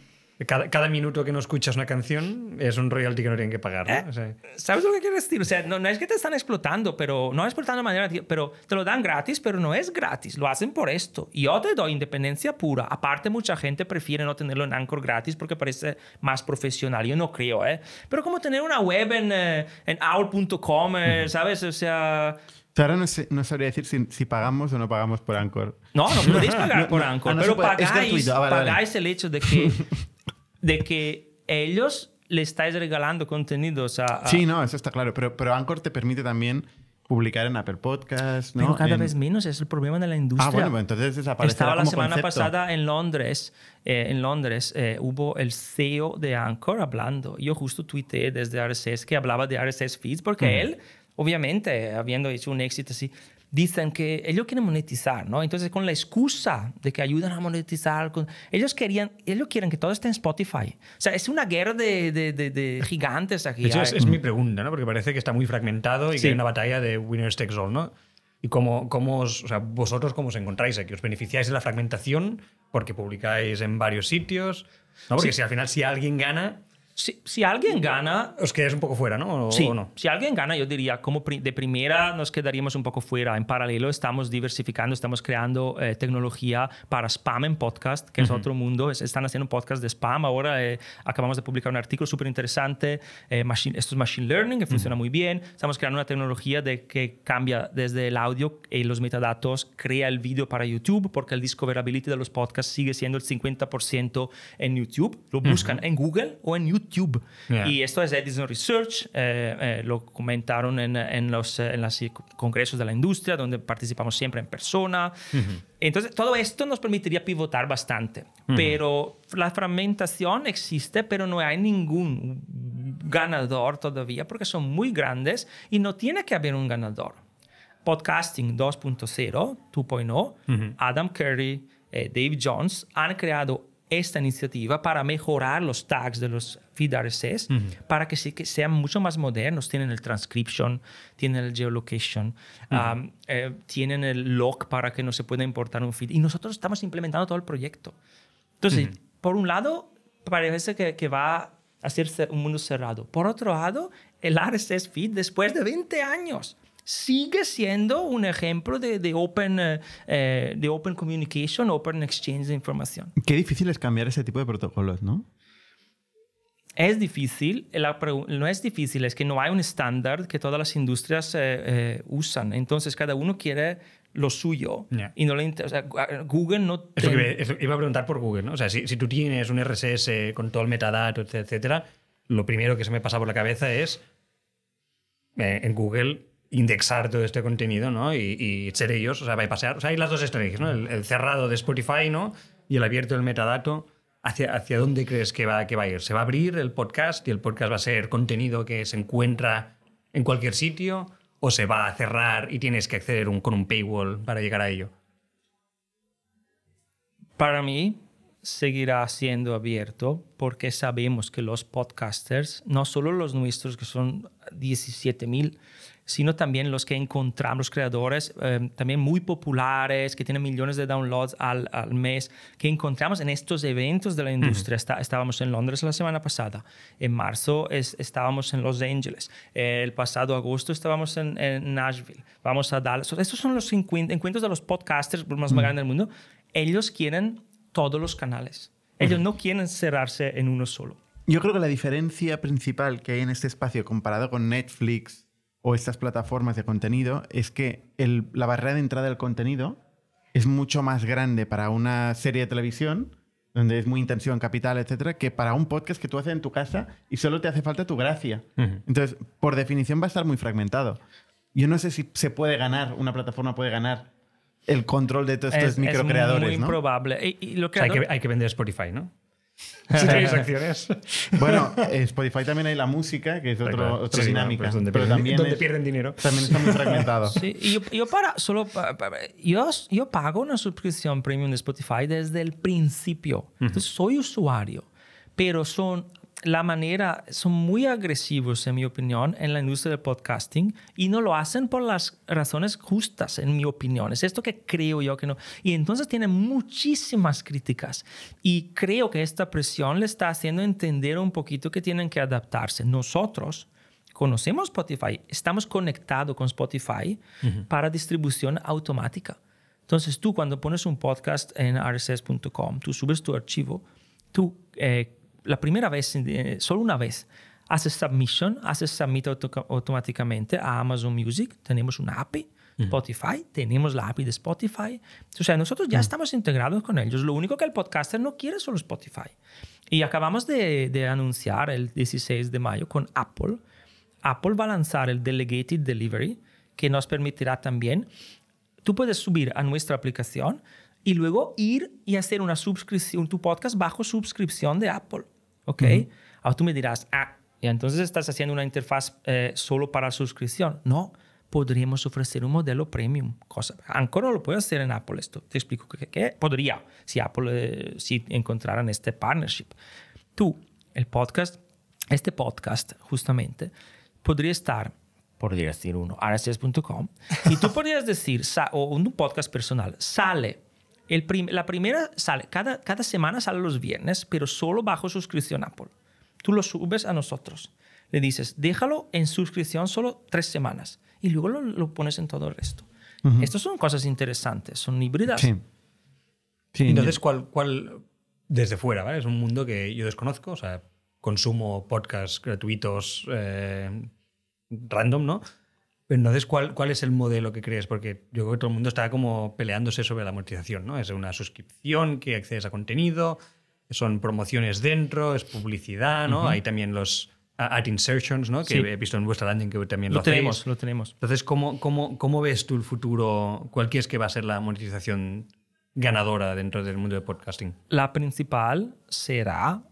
Cada, cada minuto que no escuchas una canción es un royalty que no tienen que pagar. ¿no? ¿Eh? O sea, ¿Sabes lo que quiero decir? O sea, no, no es que te están explotando, pero no explotando de manera, pero te lo dan gratis, pero no es gratis. Lo hacen por esto. Y yo te doy independencia pura. Aparte, mucha gente prefiere no tenerlo en Anchor gratis porque parece más profesional. Yo no creo, ¿eh? Pero como tener una web en, eh, en owl.com, eh, ¿sabes? O sea... Ahora no, sé- no sabría decir si, si pagamos o no pagamos por Anchor. No, no podéis pagar No, por Anchor, ah, pero pagáis, gratuito. Ah, vale, vale. pagáis el hecho de que, de que ellos le estáis regalando contenidos a... a- Sí, no, eso está claro. Pero, pero Anchor te permite también publicar en Apple Podcasts, ¿no? Pero cada En- vez menos es el problema de la industria. Ah, bueno, pues entonces desaparecerá Estaba la como semana concepto. pasada en Londres, eh, en Londres eh, hubo el CEO de Anchor hablando. Yo justo tuiteé desde RSS que hablaba de RSS feeds porque él, obviamente, habiendo hecho un éxito así, dicen que ellos quieren monetizar, ¿no? Entonces, con la excusa de que ayudan a monetizar, con- ellos querían, ellos quieren que todo esté en Spotify. O sea, es una guerra de, de- de- de gigantes aquí. de hecho, es, es mi pregunta, ¿no? Porque parece que está muy fragmentado y Sí. que hay una batalla de winners takes all, ¿no? Y cómo, cómo os, o sea, vosotros cómo os encontráis aquí. ¿Os beneficiáis de la fragmentación porque publicáis en varios sitios? ¿No? Porque Sí. si al final si alguien gana, si, si alguien gana, os quedáis un poco fuera, ¿no? O, Sí, o no. si alguien gana, yo diría, como de primera nos quedaríamos un poco fuera. En paralelo estamos diversificando, estamos creando eh, tecnología para spam en podcast, que es otro mundo. Es- están haciendo un podcast de spam. Ahora eh, acabamos de publicar un artículo súper interesante. eh, machine- esto es Machine Learning, que funciona muy bien. Estamos creando una tecnología de que cambia desde el audio y los metadatos, crea el vídeo para YouTube, porque el discoverability de los podcasts sigue siendo el 50% en YouTube. Lo buscan en Google o en YouTube. Yeah. Y esto es Edison Research, eh, eh, lo comentaron en, en los eh, en los congresos de la industria, donde participamos siempre en persona. Entonces, todo esto nos permitiría pivotar bastante. Pero la fragmentación existe, pero no hay ningún ganador todavía, porque son muy grandes y no tiene que haber un ganador. Podcasting 2.0, 2.0, Adam Curry, eh, Dave Jones han creado esta iniciativa para mejorar los tags de los feed RSS para que, sean mucho más modernos. Tienen el transcription, tienen el geolocation, um, eh, tienen el log para que no se pueda importar un feed. Y nosotros estamos implementando todo el proyecto. Entonces, por un lado, parece que, que va a ser un mundo cerrado. Por otro lado, el RSS feed, después de 20 años, sigue siendo un ejemplo de, de open, eh, eh, de open communication, open exchange de información. Qué difícil es cambiar ese tipo de protocolos, ¿no? Es difícil, la no es difícil, es que no hay un estándar que todas las industrias eh, eh, usan. Entonces, cada uno quiere lo suyo Ya. y no le o sea, Google no Eso que iba- eso iba a preguntar por Google, ¿no? O sea, si, si tú tienes un RSS con todo el metadato, etcétera, etcétera, lo primero que se me pasa por la cabeza es eh, en Google indexar todo este contenido, ¿no? Y, ser ellos, o sea, bypassear. O sea, hay las dos estrategias, ¿no? El, cerrado de Spotify, ¿no? Y el abierto del metadato. ¿Hacia, ¿Hacia dónde crees que va, que va a ir? ¿Se va a abrir el podcast y el podcast va a ser contenido que se encuentra en cualquier sitio? ¿O se va a cerrar y tienes que acceder con un paywall para llegar a ello? Para mí seguirá siendo abierto porque sabemos que los podcasters, no solo los nuestros que son 17 mil, sino también los que encontramos, los creadores eh, también muy populares, que tienen millones de downloads al, al mes, que encontramos en estos eventos de la industria. Está- estábamos en Londres la semana pasada, en marzo es- estábamos en Los Ángeles, el pasado agosto estábamos en, en Nashville, vamos a Dallas. Estos son los encuent- encuentros de los podcasters más grandes del mundo. Ellos quieren todos los canales. Ellos no quieren cerrarse en uno solo. Yo creo que la diferencia principal que hay en este espacio comparado con Netflix o estas plataformas de contenido es que el- la barrera de entrada del contenido es mucho más grande para una serie de televisión, donde es muy intensivo en capital, etcétera, que para un podcast que tú haces en tu casa y solo te hace falta tu gracia. Entonces, por definición va a estar muy fragmentado. Yo no sé si se puede ganar, una plataforma puede ganar el control de todos estos es microcreadores, muy ¿no? improbable. Y, y lo O sea, hay, que, hay que vender Spotify, ¿no? Si tenéis acciones. Bueno, en Spotify también hay la música, que es otro- Claro. otra Sí, dinámica. pues donde pero pierden- también, donde es- pierden dinero. también está muy fragmentado. Sí, y yo, yo para solo yo, yo pago una suscripción premium de Spotify desde el principio. Entonces soy usuario, pero son la manera son muy agresivos en mi opinión en la industria del podcasting y no lo hacen por las razones justas en mi opinión. Es esto que creo yo que no. Y entonces tienen muchísimas críticas y creo que esta presión le está haciendo entender un poquito que tienen que adaptarse. Nosotros conocemos Spotify, estamos conectados con Spotify para distribución automática. Entonces tú cuando pones un podcast en rss.com, tú subes tu archivo, tú eh, la primera vez, eh, solo una vez, haces submission, haces submit auto- automáticamente a Amazon Music, tenemos una API, Spotify, tenemos la API de Spotify. O sea, nosotros ya estamos integrados con ellos. Lo único que el podcaster no quiere es solo Spotify. Y acabamos de, de anunciar el 16 de mayo con Apple. Apple va a lanzar el Delegated Delivery, que nos permitirá también, tú puedes subir a nuestra aplicación y luego ir y hacer una suscripción, tu podcast bajo suscripción de Apple. ¿Ok? Ahora tú me dirás, ah, y entonces estás haciendo una interfaz eh, solo para suscripción. No, podríamos ofrecer un modelo premium. Cosa, Anchor no lo puede hacer en Apple esto. Te explico que, que podría, si Apple, eh, si encontraran este partnership. Tú, el podcast, este podcast justamente, podría estar, podría decir uno, rss.com, y tú podrías decir, o un podcast personal, sale, el prim- la primera sale, cada, cada semana sale los viernes, pero solo bajo suscripción Apple. Tú lo subes a nosotros. Le dices, déjalo en suscripción solo tres semanas y luego lo, lo pones en todo el resto. Estas son cosas interesantes, son híbridas. Sí. Sí, Entonces, ¿cuál, ¿cuál, desde fuera, ¿vale? Es un mundo que yo desconozco, o sea, consumo podcasts gratuitos eh, random, ¿no? Pero entonces, ¿cuál, ¿cuál es el modelo que crees? Porque yo creo que todo el mundo está como peleándose sobre la amortización, ¿no? Es una suscripción que accedes a contenido, son promociones dentro, es publicidad, ¿no? Hay también los ad insertions, ¿no? Que Sí. he visto en vuestra landing que también lo, lo tenemos, hacéis. lo tenemos. Entonces, ¿cómo, cómo, ¿cómo ves tú el futuro? ¿Cuál crees que va a ser la monetización ganadora dentro del mundo del podcasting? La principal será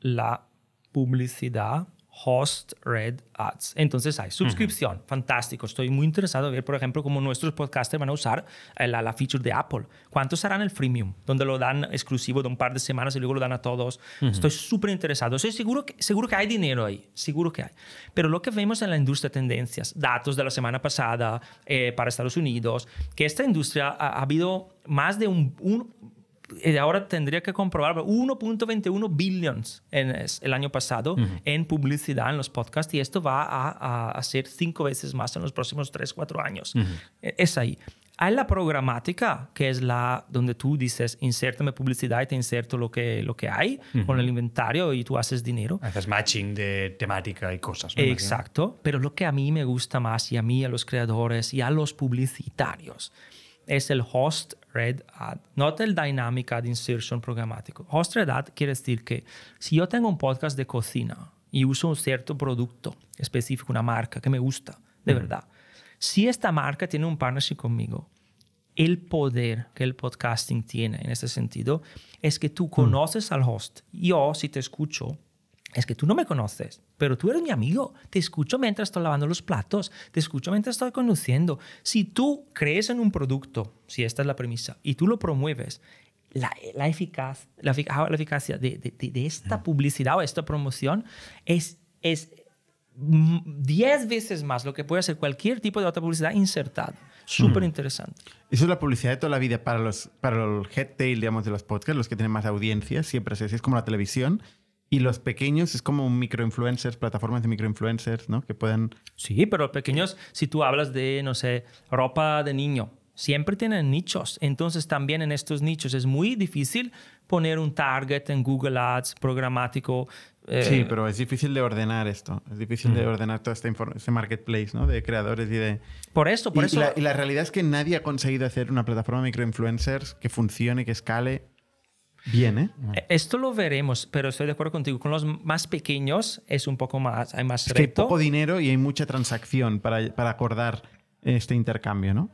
la publicidad host read ads. Entonces hay suscripción, fantástico. Estoy muy interesado en ver, por ejemplo, cómo nuestros podcasters van a usar eh, la, la feature de Apple. ¿Cuántos harán el freemium? Donde lo dan exclusivo de un par de semanas y luego lo dan a todos. Estoy súper interesado. Estoy seguro que, seguro que hay dinero ahí, seguro que hay. Pero lo que vemos en la industria tendencias, datos de la semana pasada eh, para Estados Unidos, que esta industria ha, ha habido más de un, un ahora tendría que comprobar 1.21 billions en es- el año pasado en publicidad en los podcasts y esto va a, a, ser cinco veces más en los próximos 3, 4 años. Eh, Es ahí. Hay la programática, que es la donde tú dices, insértame publicidad y te inserto lo que, lo que hay con el inventario y tú haces dinero. Haces matching de temática y cosas. ¿no? Imagino. Exacto, pero lo que a mí me gusta más y a mí, a los creadores y a los publicitarios, es el host red ad, no el dynamic ad insertion programático. Host red ad quiere decir que si yo tengo un podcast de cocina y uso un cierto producto específico, una marca que me gusta, de verdad, si esta marca tiene un partnership conmigo, el poder que el podcasting tiene en ese sentido es que tú conoces al host. Yo, si te escucho, es que tú no me conoces, pero tú eres mi amigo. Te escucho mientras estoy lavando los platos, te escucho mientras estoy conduciendo. Si tú crees en un producto, si esta es la premisa, y tú lo promueves, la, la, eficaz, la, efic- la eficacia de, de- de- esta publicidad o esta promoción es, es mm, 10 veces más lo que puede hacer cualquier tipo de otra publicidad insertada. Súper interesante. Eso es la publicidad de toda la vida para los para el head tail, digamos, de los podcasts, los que tienen más audiencia, siempre es así, es como la televisión. Y los pequeños es como microinfluencers, plataformas de microinfluencers, ¿no? Que puedan... Sí, pero pequeños, si tú hablas de, no sé, ropa de niño, siempre tienen nichos. Entonces también en estos nichos es muy difícil poner un target en Google Ads programático. eh, Sí, pero es difícil de ordenar esto. Es difícil de ordenar todo este, este marketplace, ¿no? De creadores y de... Por eso, por y, eso. y la, y la realidad es que nadie ha conseguido hacer una plataforma de microinfluencers que funcione, que escale bien, ¿eh? eh, Esto lo veremos, pero estoy de acuerdo contigo. Con los más pequeños es un poco más, hay más Es que hay reto. poco dinero y hay mucha transacción para, para acordar este intercambio, ¿no?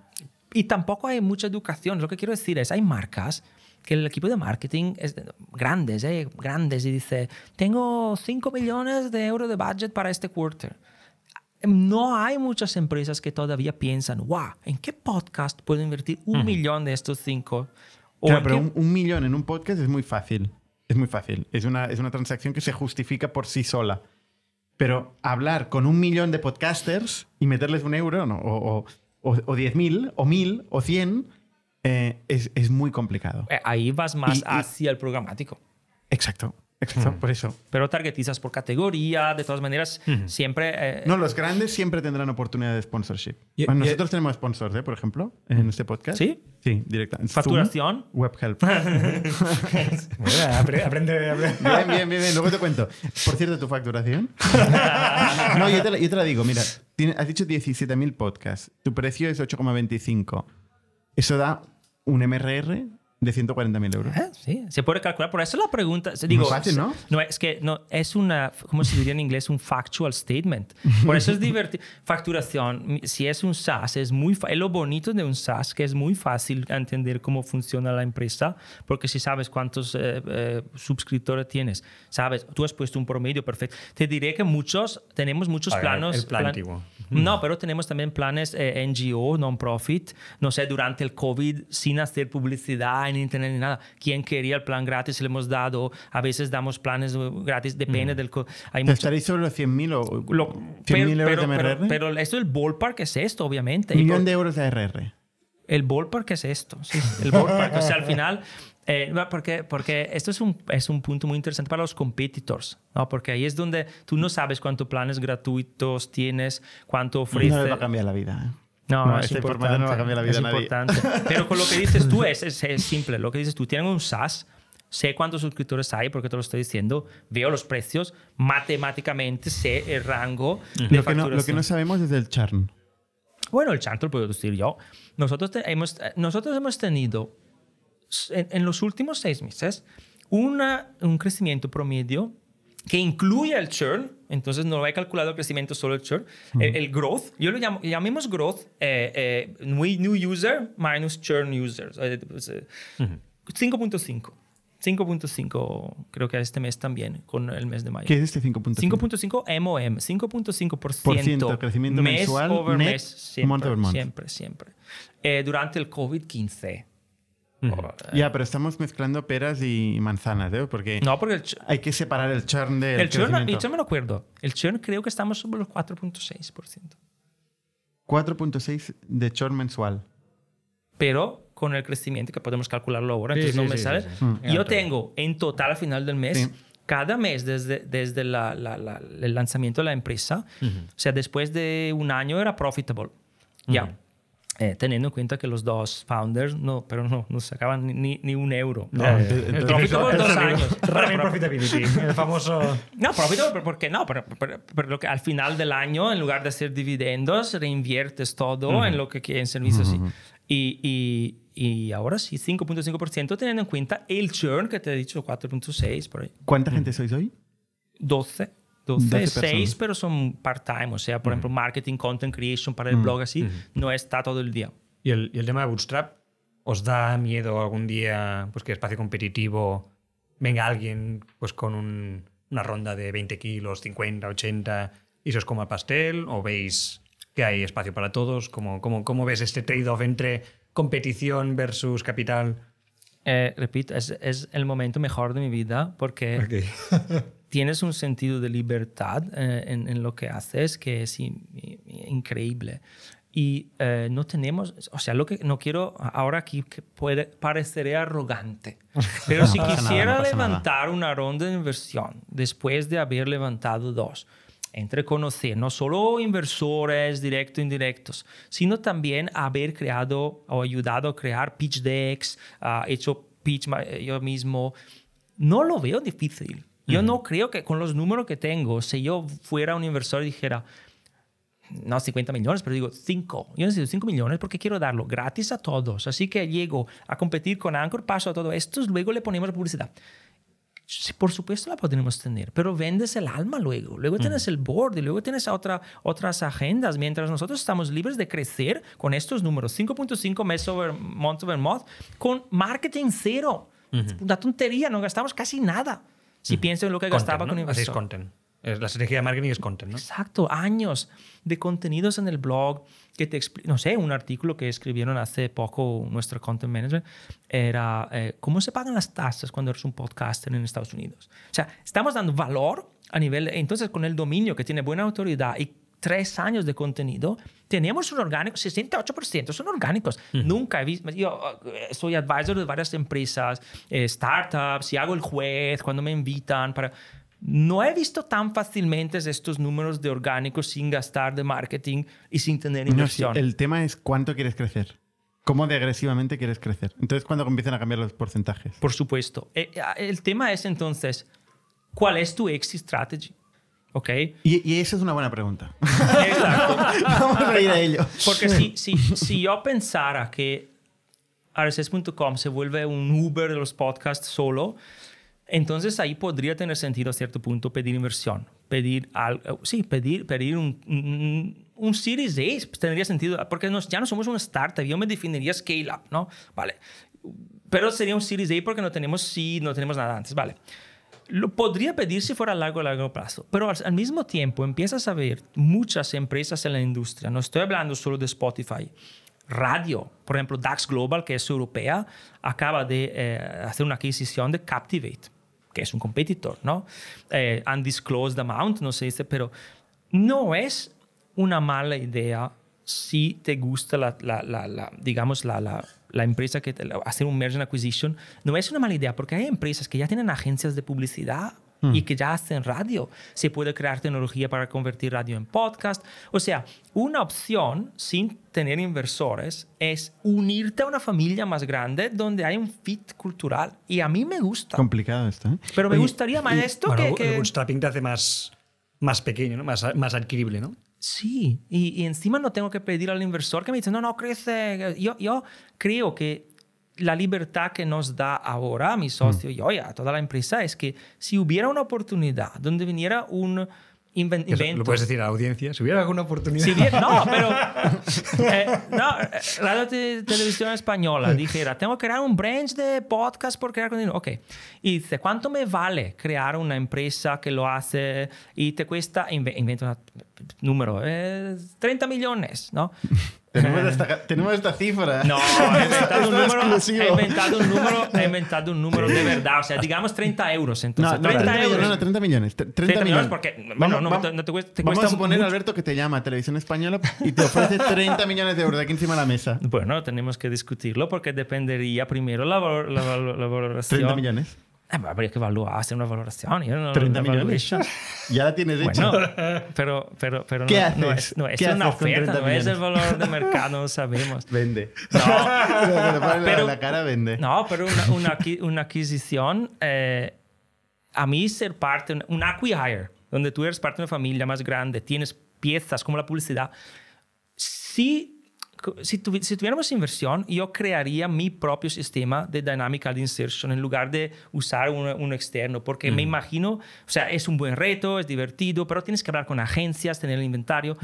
Y tampoco hay mucha educación. Lo que quiero decir es, hay marcas que el equipo de marketing es de- grandes, ¿eh? grandes, y dice, tengo 5 millones de euros de budget para este quarter. No hay muchas empresas que todavía piensan, wow, ¿en qué podcast puedo invertir un millón de estos 5? Claro, pero un, un millón en un podcast es muy fácil. Es muy fácil. Es una, es una transacción que se justifica por sí sola. Pero hablar con un millón de podcasters y meterles un euro, ¿no? o, o, o, o 10.000, o 1.000, o 100, eh, es, es muy complicado. Eh, Ahí vas más Y- y- hacia el programático. Exacto, exacto, por eso. Pero targetizas por categoría, de todas maneras, siempre... eh, No, los grandes siempre tendrán oportunidad de sponsorship. Y- Bueno, y- nosotros tenemos sponsors, ¿eh? por ejemplo, en este podcast. ¿Sí? Sí, directamente. Facturación. Zoom, WebHelp. Bueno, apre- aprende, aprende. Bien, bien, bien, bien. Luego te cuento. Por cierto, tu facturación. no, yo te, la, yo te la digo. Mira, tiene- has dicho 17.000 podcasts. Tu precio es 8,25. Eso da un MRR de 140.000 euros. Eh, Sí, se puede calcular. Por eso la pregunta, digo, Muy fácil, ¿no? No, es que no, es una, ¿cómo se diría en inglés? Un factual statement. Por eso es divertido. Facturación, si es un SaaS, es muy es lo bonito de un SaaS, que es muy fácil entender cómo funciona la empresa, porque si sabes cuántos eh, eh, suscriptores tienes, sabes, tú has puesto un promedio perfecto. Te diré que muchos, tenemos muchos A ver, planos. el plan antiguo. No, pero tenemos también planes eh, NGO, non-profit, no sé, durante el COVID, sin hacer publicidad en internet ni nada. ¿Quién quería el plan gratis? Le hemos dado, a veces damos planes gratis, depende del... co- Hay ¿Te mucho- estaréis sobre los 100.000 o lo- 100.000 pero, euros de MRR? pero, pero esto, el ballpark es esto, obviamente. Millón de euros de ARR. el ballpark es esto, sí, el ballpark. o sea, al final, eh, porque, porque esto es un, es un punto muy interesante para los competitors, ¿no? Porque ahí es donde tú no sabes cuántos planes gratuitos tienes, cuánto ofrece. No les va a cambiar la vida. ¿eh? No, No, es esta información no va a cambiar la vida es a nadie. importante. Pero con lo que dices tú es, es, es simple. Lo que dices tú, tienen un SaaS, sé cuántos suscriptores hay porque te lo estoy diciendo, veo los precios, matemáticamente sé el rango de Lo que, no, lo que no sabemos es el churn. Bueno, el churn te lo puedo decir yo. Nosotros, te- hemos, nosotros hemos tenido en, en los últimos seis meses una, un crecimiento promedio que incluye el churn, entonces no he calculado el crecimiento solo el churn, el, el growth, yo lo llamo, llamemos growth, eh, eh, new user minus churn users, eh, pues, eh, 5.5. 5.5 creo que este mes también, con el mes de mayo. ¿Qué es este 5.5? 5.5 MOM, 5.5% Por ciento, crecimiento mes mensual, over net, mes, siempre, month over month. siempre, siempre. Eh, durante el 15. Oh, Ya, pero estamos mezclando peras y manzanas, ¿eh? Porque No, porque el, ch- hay que separar el churn del el churn, crecimiento. yo me lo acuerdo. El churn creo que estamos sobre los 4.6%. 4.6 de churn mensual. Pero con el crecimiento que podemos calcularlo ahora, Sí, entonces sí, no me sí, sale. sí, sí. Mm. Yo tengo en total al final del mes, Sí. cada mes desde, desde la- la- la- el lanzamiento de la empresa, o sea, después de un año era profitable. Ya. Eh, teniendo en cuenta que los dos founders no, pero no, no sacaban ni- ni, un euro. No, Eh, el- el- Profitable el- dos años. Running profitability, el famoso. No, profitable, pero ¿por qué no? Pero, pero- pero lo que al final del año, en lugar de hacer dividendos, reinviertes todo en lo que en servicios. sí. Y, y, y ahora sí, 5.5% teniendo en cuenta el churn que te he dicho, 4.6 por ahí. ¿Cuánta gente sois hoy? 12. 12, 12 6, personas. pero son part-time. O sea, por ejemplo, marketing, content creation para el blog así, no está todo el día. Y el, y el tema de Bootstrap, ¿os da miedo algún día pues que espacio competitivo venga alguien pues con un- una ronda de 20 kilos, 50, 80 y se os coma el pastel? ¿O veis que hay espacio para todos? ¿Cómo, cómo, cómo ves este trade-off entre competición versus capital? Eh, repito, es, es el momento mejor de mi vida porque tienes un sentido de libertad eh, en, en lo que haces que es in- increíble. Y eh, no tenemos, o sea, lo que no quiero ahora aquí que puede pareceré arrogante, pero si No pasa nada, quisiera no levantar una ronda de inversión después de haber levantado dos, entre conocer no solo inversores directos e indirectos, sino también haber creado o ayudado a crear pitch decks, ah, hecho pitch eh, yo mismo, no lo veo difícil. Yo no creo que con los números que tengo, si yo fuera un inversor y dijera, no 50 millones, pero digo 5. Yo necesito 5 millones porque quiero darlo gratis a todos. Así que llego a competir con Anchor, paso a todo esto, luego le ponemos publicidad. Sí, por supuesto la podemos tener, pero vendes el alma luego. Luego tienes el board y luego tienes otra, otras agendas. Mientras nosotros estamos libres de crecer con estos números, 5.5 mes over month over month, con marketing cero. Es Una tontería, no gastamos casi nada. Si pienso en lo que gastaba Content, con ¿no? Hacéis inversor. La estrategia de marketing es content, ¿no? Exacto, años de contenidos en el blog que te no sé, un artículo que escribieron hace poco nuestro content manager era eh, cómo se pagan las tasas cuando eres un podcaster en Estados Unidos. O sea, estamos dando valor a nivel, entonces con el dominio que tiene buena autoridad y tres años de contenido, tenemos un orgánico, 68% son orgánicos. Nunca he visto, yo eh, soy advisor de varias empresas, eh, startups, y hago el juez cuando me invitan para... No he visto tan fácilmente estos números de orgánicos sin gastar de marketing y sin tener No, sí, inversión. el tema es cuánto quieres crecer. ¿Cómo de agresivamente quieres crecer? Entonces, ¿cuándo empiezan a cambiar los porcentajes? Por supuesto. Eh, eh, El tema es entonces, ¿cuál es tu exit strategy? ¿Ok? Y, y esa es una buena pregunta. Exacto. Vamos a ir a ello. Porque si, si, si yo pensara que RSS.com se vuelve un Uber de los podcasts solo, entonces ahí podría tener sentido a cierto punto pedir inversión. Pedir algo, sí, pedir, pedir un, un, Series A tendría sentido, porque ya no somos una startup, yo me definiría scale up, ¿no? Vale. Pero sería un Series A porque no tenemos seed, no tenemos nada antes, vale. Podría pedir si fuera a largo, largo plazo, pero al, al mismo tiempo empiezas a ver muchas empresas en la industria, no estoy hablando solo de Spotify, radio, por ejemplo, DAX Global, que es europea, acaba de eh, hacer una adquisición de Captivate, que es un competidor, ¿no? Eh, undisclosed amount, no se dice, pero no es una mala idea si te gusta la, la- la- la- digamos, la, empresa que te, hacer un merger and acquisition, no es una mala idea porque hay empresas que ya tienen agencias de publicidad y que ya hacen radio. Se puede crear tecnología para convertir radio en podcast. O sea, una opción sin tener inversores es unirte a una familia más grande donde hay un fit cultural. Y a mí me gusta. Complicado esto, ¿eh? Pero me Oye, gustaría más esto Bueno, que... el que- bootstrapping te hace más, más pequeño, ¿no? más, más adquirible, ¿no? Sí, y, y encima no tengo que pedir al inversor que me dice, no, no, crece. Yo, yo creo que la libertad que nos da ahora a mi socio y hoy a toda la empresa es que si hubiera una oportunidad donde viniera un invento... Lo puedes decir a la audiencia. Si hubiera alguna oportunidad. Si no, pero eh, no, eh, Radio Te- Televisión Española dijera, tengo que crear un branch de podcast por crear contenido. Ok. Y dice, ¿cuánto me vale crear una empresa que lo hace y te cuesta, inve- invento un número, eh, 30 millones, ¿no? Tenemos esta, tenemos esta cifra. No, he inventado, un es número, he inventado un número, he inventado un número de verdad. O sea, digamos 30 euros. No, Entonces, no, 30 30 euros. millones, no, 30 millones. 30, 30 millones porque, bueno, no, Vamos- no te, cuesta, te Vamos cuesta a suponer, mucho. Alberto, que te llama a Televisión Española y te ofrece 30 millones de euros de aquí encima de la mesa. Bueno, tenemos que discutirlo porque dependería primero la, valor- la, valor- la valoración. 30 millones. Eh, habría que evaluar, hacer una valoración. yo no- 30 una millones. Ya la tienes hecha. Bueno, pero, pero, pero ¿Qué no, no haces? es, no es ¿Qué una oferta, 30 no es el valor de mercado, no sabemos. Vende. No, Pero- la cara vende. no pero una, una, una adquisición, eh, a mí ser parte, un- un acquihire, donde tú eres parte de una familia más grande, tienes piezas como la publicidad, sí si, si, tuviéramos inversión, yo crearía mi propio sistema de Dynamical Insertion en lugar de usar un, externo, porque me imagino, o sea, es un buen reto, es divertido, pero tienes que hablar con agencias, tener el inventario.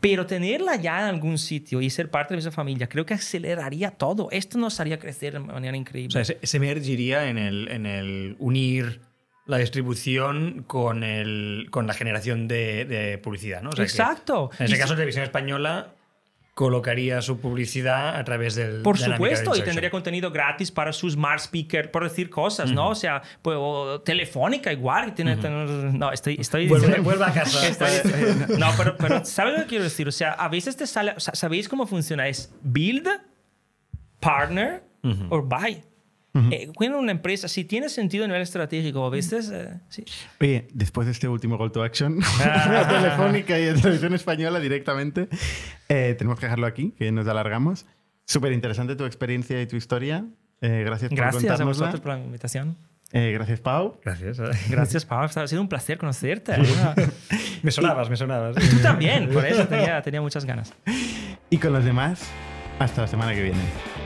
Pero tenerla ya en algún sitio y ser parte de esa familia, creo que aceleraría todo. Esto nos haría crecer de manera increíble. O sea, se, mergiría en el, en el unir la distribución con, el, con la generación de, publicidad, ¿no? Exacto. en ese caso, Televisión Española colocaría su publicidad a través del Por supuesto, y tendría contenido gratis para sus smart speaker, por decir cosas, ¿no? O sea, pues, Telefónica igual. Tiene, No, estoy... estoy vuelve, a casa. no, pero, pero ¿sabes lo que quiero decir? O sea, a veces te sale... ¿Sabéis cómo funciona? Es build, partner o buy. Eh, cuando una empresa, si tiene sentido a nivel estratégico, a veces... Eh, sí. Oye, después de este último call to action, ah. telefónica y de televisión española directamente, eh, tenemos que dejarlo aquí, que nos alargamos. Súper interesante tu experiencia y tu historia. gracias por Gracias a vosotros por la invitación. gracias, Pau. Gracias. Gracias, Pau. Ha sido un placer conocerte. me sonabas, me sonabas. Tú también, por eso tenía, tenía muchas ganas. Y con los demás, hasta la semana que viene.